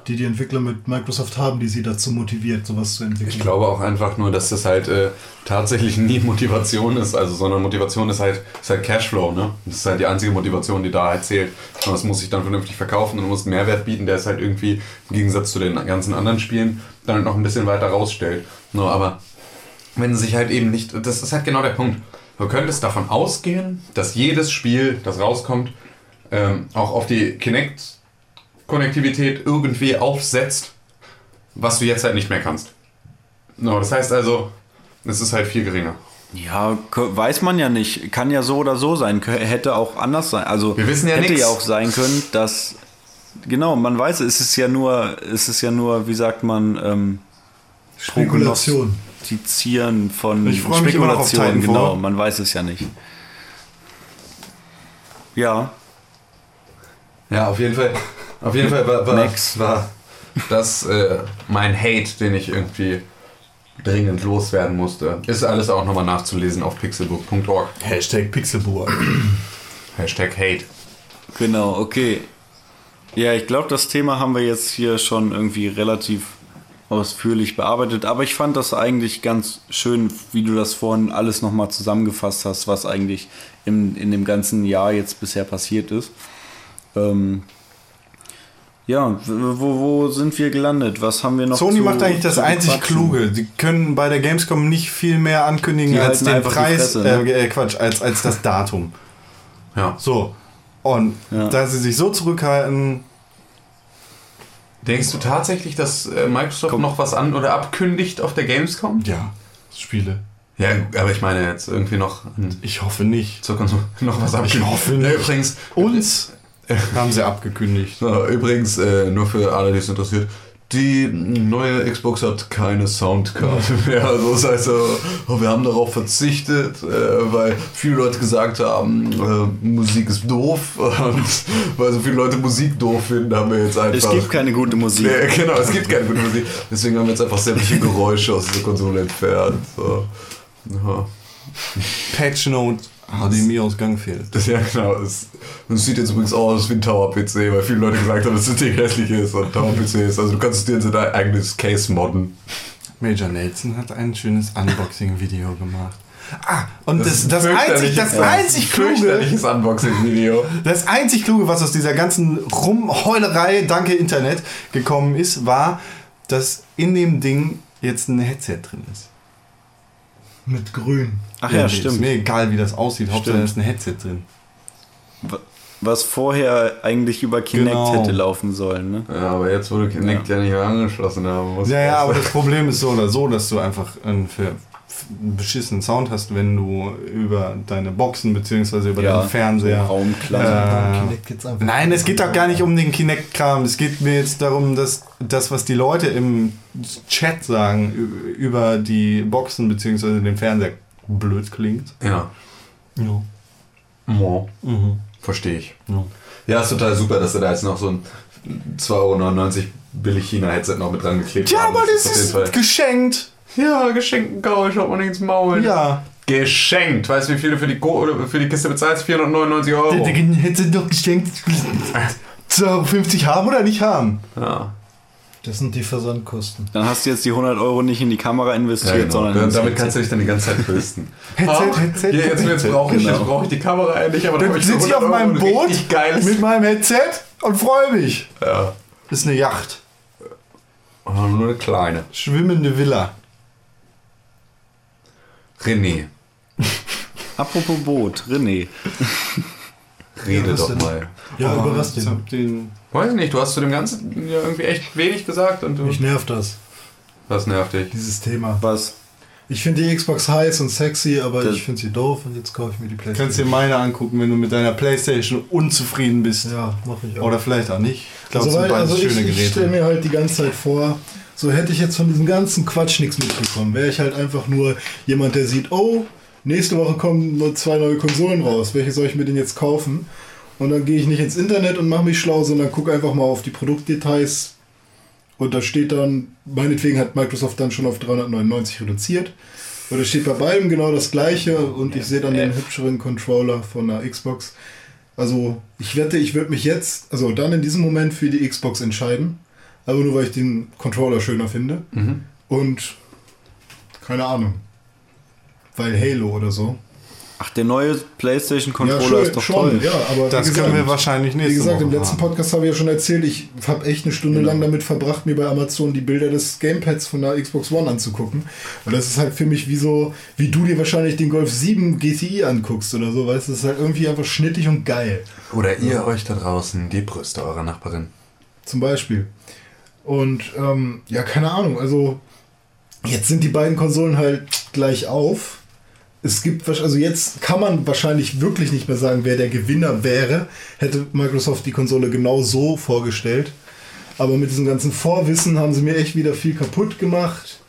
die die Entwickler mit Microsoft haben, die sie dazu motiviert, sowas zu entwickeln. Ich glaube auch einfach nur, dass das halt äh, tatsächlich nie Motivation ist, also sondern Motivation ist halt, ist halt Cashflow, ne? Das ist halt die einzige Motivation, die da halt zählt. Und das muss sich dann vernünftig verkaufen und du musst einen Mehrwert bieten, der es halt irgendwie im Gegensatz zu den ganzen anderen Spielen dann halt noch ein bisschen weiter rausstellt. Nur aber wenn sich halt eben nicht, das ist halt genau der Punkt. Du könntest davon ausgehen, dass jedes Spiel, das rauskommt, ähm, auch auf die Kinect-Konnektivität irgendwie aufsetzt, was du jetzt halt nicht mehr kannst. No, das heißt also, es ist halt viel geringer. Ja, weiß man ja nicht. Kann ja so oder so sein. Hätte auch anders sein. Also Wir wissen ja hätte nix. ja auch sein können, dass genau, man weiß, es ist ja nur, es ist ja nur, wie sagt man, ähm, Spekulation. Prognostizieren von Ich freu mich immer noch auf Spekulationen, Titanfall. genau, man weiß es ja nicht. Ja, Ja, auf jeden Fall. Auf jeden Fall war, war, war das äh, mein Hate, den ich irgendwie dringend loswerden musste. Ist alles auch nochmal nachzulesen auf pixelbook.org. Hashtag Pixelburg. Hashtag Hate. Genau, okay. Ja, ich glaube, das Thema haben wir jetzt hier schon irgendwie relativ ausführlich bearbeitet, aber ich fand das eigentlich ganz schön, wie du das vorhin alles nochmal zusammengefasst hast, was eigentlich im, in dem ganzen Jahr jetzt bisher passiert ist. Ähm, ja, wo, wo sind wir gelandet? Was haben wir noch Sony zu- macht eigentlich das einzig? Kluge. Sie können bei der Gamescom nicht viel mehr ankündigen Die als den Preis, Fresse, ne? äh, äh, Quatsch, als, als das Datum. Ja. So. Und Ja. da sie sich so zurückhalten, Denkst du tatsächlich, dass äh, Microsoft Komm. noch was an oder abkündigt auf der Gamescom? ja, Spiele. Ja, aber ich meine jetzt irgendwie noch Ich hoffe nicht. zur Konsole noch was abkündigen. hoffe Ja, nicht. übrigens, Uns haben sie abgekündigt. So, übrigens, äh, nur für alle, die es interessiert, die neue Xbox hat keine Soundkarte mehr. Also das heißt, äh, oh, wir haben darauf verzichtet, äh, weil viele Leute gesagt haben, äh, Musik ist doof. Und weil so viele Leute Musik doof finden, haben wir jetzt einfach... Es gibt keine gute Musik. Nee, genau, es gibt keine gute Musik. Deswegen haben wir jetzt einfach sämtliche Geräusche aus der Konsole entfernt. So. Ja. Patch Note HDMI-Ausgang fehlt. Das, ja, genau. Es, es sieht jetzt übrigens auch aus wie ein Tower-PC, weil viele Leute gesagt haben, dass das Ding hässlich ist und Tower-PC ist. Also du kannst es dir in dein eigenes Case modden. Major Nelson hat ein schönes Unboxing-Video gemacht. Ah, und das, das, ein einzig, das einzig kluge, Unboxing-Video. das einzig kluge, was aus dieser ganzen Rumheulerei, danke Internet, gekommen ist, war, dass in dem Ding jetzt ein Headset drin ist. Mit grün. Ach ja, Ist stimmt. mir egal, wie das aussieht. Hauptsache, da ist ein Headset drin. Was vorher eigentlich über Kinect Genau. hätte laufen sollen. Ne? Ja, aber jetzt, wo du Kinect ja, nicht mehr angeschlossen haben musst. Ja, ja, aber das Problem ist so oder so, dass du einfach für einen beschissenen Sound hast, wenn du über deine Boxen bzw. über deinen Fernseher. Raumklang. Äh, Nein, es geht doch gar nicht um den Kinect-Kram. Es geht mir jetzt darum, dass das, was die Leute im Chat sagen über die Boxen bzw. den Fernseher, blöd klingt. Ja. Ja. Mo. Mhm. Verstehe ich. Ja. Ja, ist total super, dass sie da jetzt noch so ein 2,99 Euro billig China-Headset noch mit dran geklebt Ja, haben. aber das ist Fall- geschenkt. Ja, geschenkten Gaul, schaut man nicht ins Maul. Ja. Geschenkt. Weißt du, wie viel du für die, Go oder für die Kiste bezahlst? 499 Euro. Der, der hätte doch geschenkt. 2,50 haben oder nicht haben? Ja. Das sind die Versandkosten. Dann hast du jetzt die 100 Euro nicht in die Kamera investiert, Ja, genau. sondern Ja, damit Headset. kannst du dich dann die ganze Zeit trösten. Headset, Headset, ja, jetzt, jetzt Headset. brauche ich, genau. brauch ich die Kamera endlich, aber dann Dann habe ich für sitze ich auf 100 Euro meinem ein Boot mit meinem Headset und freue mich. ja. Das ist eine Yacht. Oh, nur eine kleine. Schwimmende Villa. René, Apropos Boot, René. rede was doch denn? mal. Ja, über was Oh, Ich denn? hab den Weiß ich nicht, du hast zu dem Ganzen ja irgendwie echt wenig gesagt und du. Mich nervt das, Was nervt dich? dieses Thema. Was? Ich finde die Xbox heiß und sexy, aber Das- ich finde sie doof und jetzt kaufe ich mir die kannst Playstation. dir meine angucken, wenn du mit deiner Playstation unzufrieden bist. Ja, mache ich auch. Oder vielleicht auch nicht. Ich glaube, also, es sind weil, beides also ich, schöne ich stelle Geräte. mir halt die ganze Zeit vor, so hätte ich jetzt von diesem ganzen Quatsch nichts mitbekommen. Wäre ich halt einfach nur jemand, der sieht, oh, nächste Woche kommen nur zwei neue Konsolen raus. Welche soll ich mir denn jetzt kaufen? Und dann gehe ich nicht ins Internet und mache mich schlau, sondern gucke einfach mal auf die Produktdetails. Und da steht dann, meinetwegen hat Microsoft dann schon auf 399 reduziert. Oder steht bei beidem genau das gleiche und ich sehe dann den hübscheren Controller von der Xbox. Also ich wette, ich würde mich jetzt, also dann in diesem Moment für die Xbox entscheiden. Aber nur weil ich den Controller schöner finde. Mhm. Und keine Ahnung. Weil Halo oder so. Ach, der neue PlayStation Controller schön, ist doch schon, toll. Ja, aber Das gesagt, können wir wahrscheinlich nächste Wie gesagt, im Woche letzten haben. Podcast habe ich ja schon erzählt, ich habe echt eine Stunde Genau. lang damit verbracht, mir bei Amazon die Bilder des Gamepads von der Xbox One anzugucken. Und das ist halt für mich wie so, wie du dir wahrscheinlich den Golf 7 GTI anguckst oder so, weißt du, das ist halt irgendwie einfach schnittig und geil. Oder ihr euch da draußen die Brüste eurer Nachbarin. Zum Beispiel. Und ähm, ja, keine Ahnung, also jetzt sind die beiden Konsolen halt gleich auf. Es gibt, also jetzt kann man wahrscheinlich wirklich nicht mehr sagen, wer der Gewinner wäre. Hätte Microsoft die Konsole genau so vorgestellt. Aber mit diesem ganzen Vorwissen haben sie mir echt wieder viel kaputt gemacht.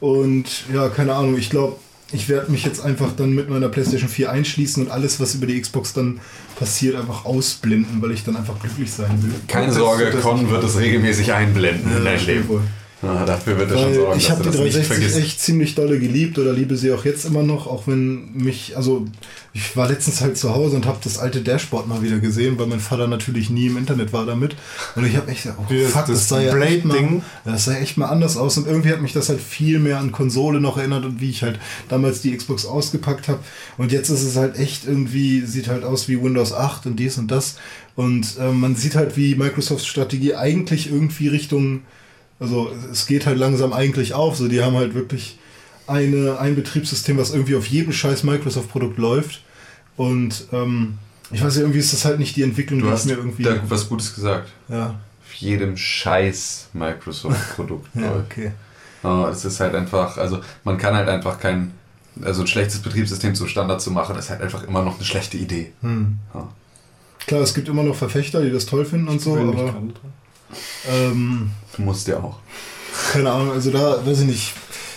Und ja, keine Ahnung, ich glaube, ich werde mich jetzt einfach dann mit meiner PlayStation 4 einschließen und alles, was über die Xbox dann passiert, einfach ausblenden, weil ich dann einfach glücklich sein will. Keine Das- Sorge, Con wird es regelmäßig einblenden in dein Leben. wohl. Ah, dafür wird er schon sorgen, ich habe die das nicht 360 vergisst. echt ziemlich dolle geliebt oder liebe sie auch jetzt immer noch, auch wenn mich, also ich war letztens halt zu Hause und habe das alte Dashboard mal wieder gesehen, weil mein Vater natürlich nie im Internet war damit. Und ich habe echt gesagt, oh fuck, das, das sah ja echt mal, das sah echt mal anders aus. Und irgendwie hat mich das halt viel mehr an Konsole noch erinnert und wie ich halt damals die Xbox ausgepackt habe und jetzt ist es halt echt irgendwie, sieht halt aus wie Windows 8 und dies und das. Und äh, man sieht halt, wie Microsofts Strategie eigentlich irgendwie Richtung also es geht halt langsam eigentlich auf. So, die haben halt wirklich eine, ein Betriebssystem, was irgendwie auf jedem scheiß Microsoft-Produkt läuft. Und ähm, ich weiß nicht, irgendwie ist das halt nicht die Entwicklung, Du die hast mir irgendwie. da was Gutes gesagt. ja, Auf jedem scheiß Microsoft-Produkt. ja, läuft. okay. Oh, es ist halt einfach, also man kann halt einfach kein, also ein schlechtes Betriebssystem zum Standard zu machen, ist halt einfach immer noch eine schlechte Idee. Hm. Ja. Klar, es gibt immer noch Verfechter, die das toll finden und so, ich aber gerade dran. Ähm, Du musst ja auch. keine Ahnung, also da, weiß ich nicht.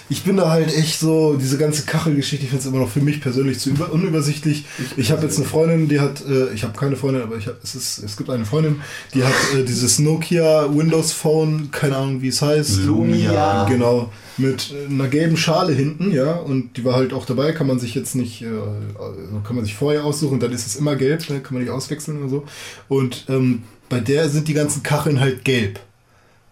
Ich bin da halt echt so, diese ganze Kachelgeschichte, ich finde es immer noch für mich persönlich zu über, unübersichtlich. Ich habe jetzt eine Freundin, die hat, äh, ich habe keine Freundin, aber ich hab, es, ist, es gibt eine Freundin, die hat äh, dieses Nokia Windows Phone, keine Ahnung wie es heißt. Lumia. Genau, mit äh, einer gelben Schale hinten, ja, und die war halt auch dabei, kann man sich jetzt nicht, äh, also kann man sich vorher aussuchen, dann ist es immer gelb, ne, kann man nicht auswechseln oder so. Und ähm, bei der sind die ganzen Kacheln halt gelb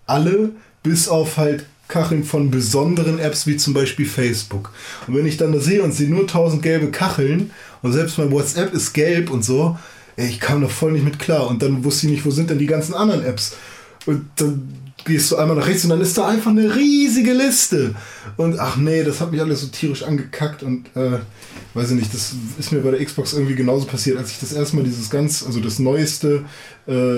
alle, bis auf halt Kacheln von besonderen Apps wie zum Beispiel Facebook. Und wenn ich dann da sehe und sehe nur 1000 gelbe Kacheln und selbst mein WhatsApp ist gelb und so, ey, ich kam da voll nicht mit klar. Und dann wusste ich nicht, wo sind denn die ganzen anderen Apps. Und dann gehst du einmal nach rechts und dann ist da einfach eine riesige Liste. Und ach nee, das hat mich alles so tierisch angekackt und äh, weiß ich nicht, das ist mir bei der Xbox irgendwie genauso passiert, als ich das erste Mal dieses ganz, also das neueste, äh,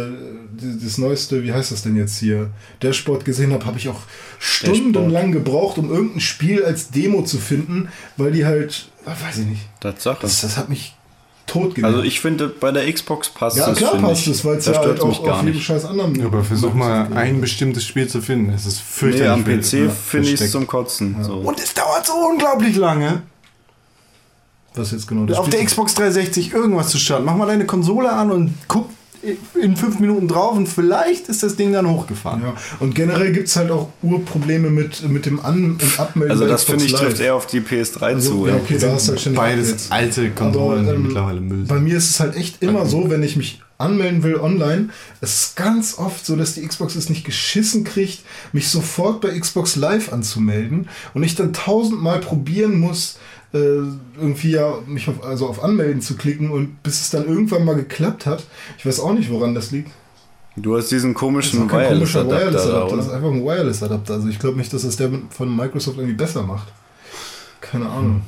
das neueste, wie heißt das denn jetzt hier, Dashboard gesehen habe, habe ich auch stundenlang gebraucht, um irgendein Spiel als Demo zu finden, weil die halt, ah, weiß ich nicht, Tatsache. das, das hat mich tot gemacht. Also ich finde, bei der Xbox passt ja, es. klar finde passt ich. es, weil es ja halt auch auf jedem nicht. scheiß anderen. Aber versuch mal ein bestimmtes Spiel zu finden. Es ist fürchterlich. Nee, am PC ja, finde ich es zum Kotzen. So. Und es dauert so unglaublich lange, Was jetzt genau das auf der Xbox 360 irgendwas zu starten. Mach mal deine Konsole an und guck in fünf Minuten drauf und vielleicht ist das Ding dann hochgefahren. Ja, und generell gibt es halt auch Urprobleme mit, mit dem An- und Abmelden. Also bei das finde ich Live. trifft eher auf die PS3 Also, zu. ja, okay, da hast du halt Beides Updates. alte Konsolen, ähm, mittlerweile Müll Bei mir ist es halt echt immer so, wenn ich mich anmelden will online, es ist ganz oft so, dass die Xbox es nicht geschissen kriegt, mich sofort bei Xbox Live anzumelden und ich dann tausendmal probieren muss, äh, irgendwie ja mich auf, also auf Anmelden zu klicken und bis es dann irgendwann mal geklappt hat. Ich weiß auch nicht, woran das liegt. Du hast diesen komischen Wireless-Adapter da, Wireless-Adapter, das ist einfach ein Wireless-Adapter. Also ich glaube nicht, dass das der von Microsoft irgendwie besser macht. Keine Ahnung.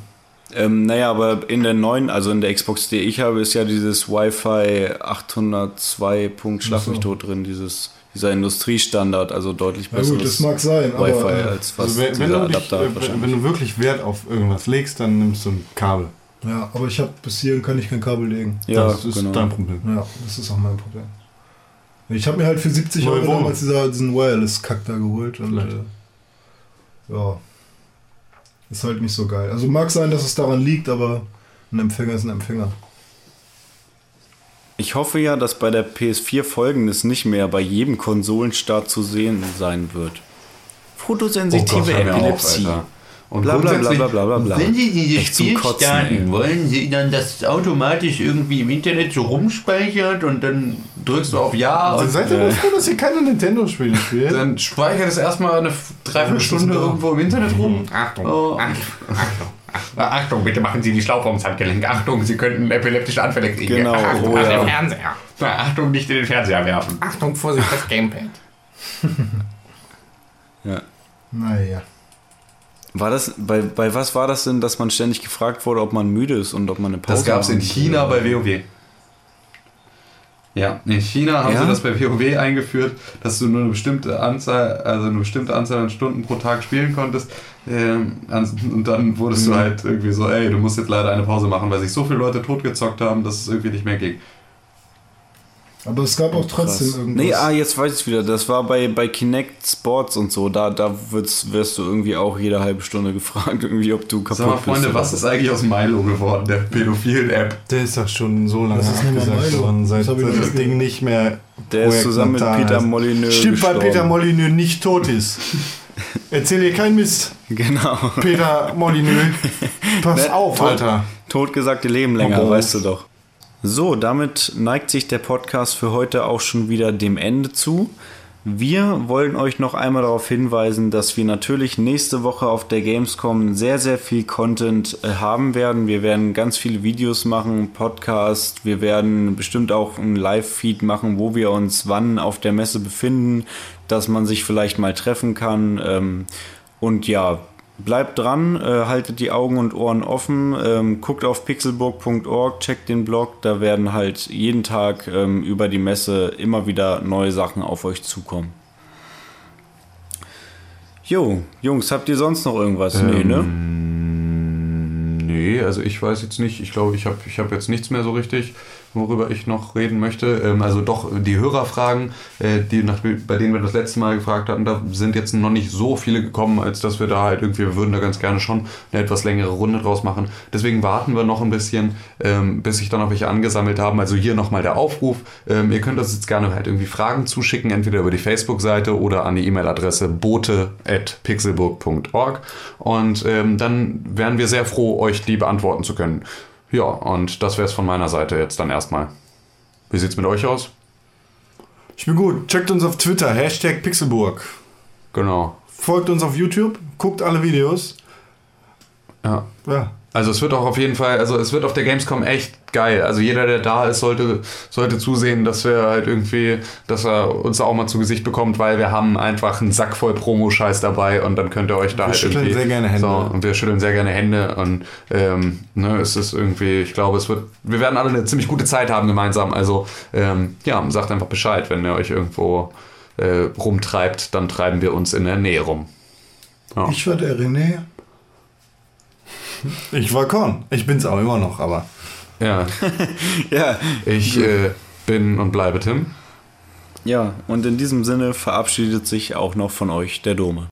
Ähm, naja, aber in der neuen, also in der Xbox, die ich habe, ist ja dieses Wi-Fi 802. Punkt Schlag mich tot drin, dieses, dieser Industriestandard, also deutlich Na gut, besseres das mag sein, aber Wi-Fi äh, als was Also wenn, wenn, dieser du dich, Adapter äh, wahrscheinlich. wenn du wirklich Wert auf irgendwas legst, dann nimmst du ein Kabel. ja, aber ich habe bis hierhin kann ich kein Kabel legen. ja, das ist genau. dein Problem. Ja, das ist auch mein Problem. Ich habe mir halt für 70 Neue Euro damals dieser, diesen Wireless-Kack da geholt und äh, ja, ist halt nicht so geil. Also mag sein, dass es daran liegt, aber ein Empfänger ist ein Empfänger. Ich hoffe ja, dass bei der PS4 folgendes nicht mehr bei jedem Konsolenstart zu sehen sein wird. Fotosensitive mir auf, Epilepsie. Alter. Und Bla, bla, bla, bla, bla, bla, bla. Wenn Sie dieses Echt Spiel Kotzen, starten, ey. wollen Sie dann, dass es automatisch irgendwie im Internet so rumspeichert und dann drückst du auf Ja Also und seid ihr wohl froh, dass ihr keine Nintendo-Spiele spielt? Dann speichert es erstmal eine Dreiviertelstunde irgendwo im Internet rum. Achtung, Oh. Achtung, Achtung, Achtung, Achtung, bitte machen Sie die Schlaufe ums Handgelenk. Achtung, Sie könnten epileptische Anfälle kriegen. Genau, Achtung, oh ja. den Fernseher. Achtung, nicht in den Fernseher werfen. Achtung, Vorsicht, das Gamepad. Ja. Naja. War das, bei, bei was war das denn, dass man ständig gefragt wurde, ob man müde ist und ob man eine Pause Das gab es in China bei WoW. Ja, in China haben Ja? sie das bei WoW eingeführt, dass du nur eine bestimmte Anzahl, also eine bestimmte Anzahl an Stunden pro Tag spielen konntest. Ähm, und dann wurdest Mhm. du halt irgendwie so, ey, du musst jetzt leider eine Pause machen, weil sich so viele Leute totgezockt haben, dass es irgendwie nicht mehr ging. Aber es gab auch trotzdem Krass. irgendwas. Nee, ah, jetzt weiß ich wieder. Das war bei, bei Kinect Sports und so. Da, da wird's, wirst du irgendwie auch jede halbe Stunde gefragt, irgendwie, ob du kaputt Sag mal, bist. Freunde, oder was ist eigentlich aus Milo geworden, der pädophilen App? Der ist doch schon so lange Das ist nicht mal abgesagt worden, seit Das seit das Ding nicht mehr Der ist zusammen mit Peter. Molyneux Stimmt, weil gestorben. Peter Molyneux nicht tot ist. Erzähl dir keinen Mist, Genau. Peter Molyneux. Pass auf, Tot- Alter. Totgesagte Leben länger, Oh. weißt du doch. So, damit neigt sich der Podcast für heute auch schon wieder dem Ende zu. Wir wollen euch noch einmal darauf hinweisen, dass wir natürlich nächste Woche auf der Gamescom sehr, sehr viel Content äh, haben werden. Wir werden ganz viele Videos machen, Podcast. Wir werden bestimmt auch einen Live-Feed machen, wo wir uns wann auf der Messe befinden, dass man sich vielleicht mal treffen kann. Ähm, und ja, bleibt dran, äh, haltet die Augen und Ohren offen, ähm, guckt auf pixelburg.org, checkt den Blog, da werden halt jeden Tag ähm, über die Messe immer wieder neue Sachen auf euch zukommen. Jo, Jungs, habt ihr sonst noch irgendwas? nee, ne? Nee, also ich weiß jetzt nicht. Ich glaube, ich habe ich hab jetzt nichts mehr so richtig, worüber ich noch reden möchte. Ähm, also doch die Hörerfragen, äh, die nach, bei denen wir das letzte Mal gefragt hatten, da sind jetzt noch nicht so viele gekommen, als dass wir da halt irgendwie, wir würden da ganz gerne schon eine etwas längere Runde draus machen. Deswegen warten wir noch ein bisschen, ähm, bis sich dann noch welche angesammelt haben. Also hier nochmal der Aufruf. Ähm, ihr könnt uns jetzt gerne halt irgendwie Fragen zuschicken, entweder über die Facebook-Seite oder an die E-Mail-Adresse bote.pixelburg.org. Und dann wären wir sehr froh, euch die beantworten zu können. Ja, und das wäre es von meiner Seite jetzt dann erstmal. Wie sieht's mit euch aus? Ich bin gut. Checkt uns auf Twitter, Hashtag Pixelburg. Genau. Folgt uns auf YouTube, guckt alle Videos. Ja. Ja. Also es wird auch auf jeden Fall, also es wird auf der Gamescom echt geil. Also jeder, der da ist, sollte, sollte zusehen, dass wir halt irgendwie, dass er uns auch mal zu Gesicht bekommt, weil wir haben einfach einen Sack voll Promo-Scheiß dabei und dann könnt ihr euch da Wir halt schütteln irgendwie. sehr gerne Hände. So, und wir schütteln sehr gerne Hände und ähm, ne, es ist irgendwie, ich glaube, es wird, wir werden alle eine ziemlich gute Zeit haben gemeinsam. Also ähm, ja, sagt einfach Bescheid, wenn ihr euch irgendwo äh, rumtreibt, dann treiben wir uns in der Nähe rum. Ich war der René. Ich war Korn. Ich bin's auch immer noch, aber. Ja, Ja, ich äh, bin und bleibe Tim. ja, und in diesem Sinne verabschiedet sich auch noch von euch der Dome.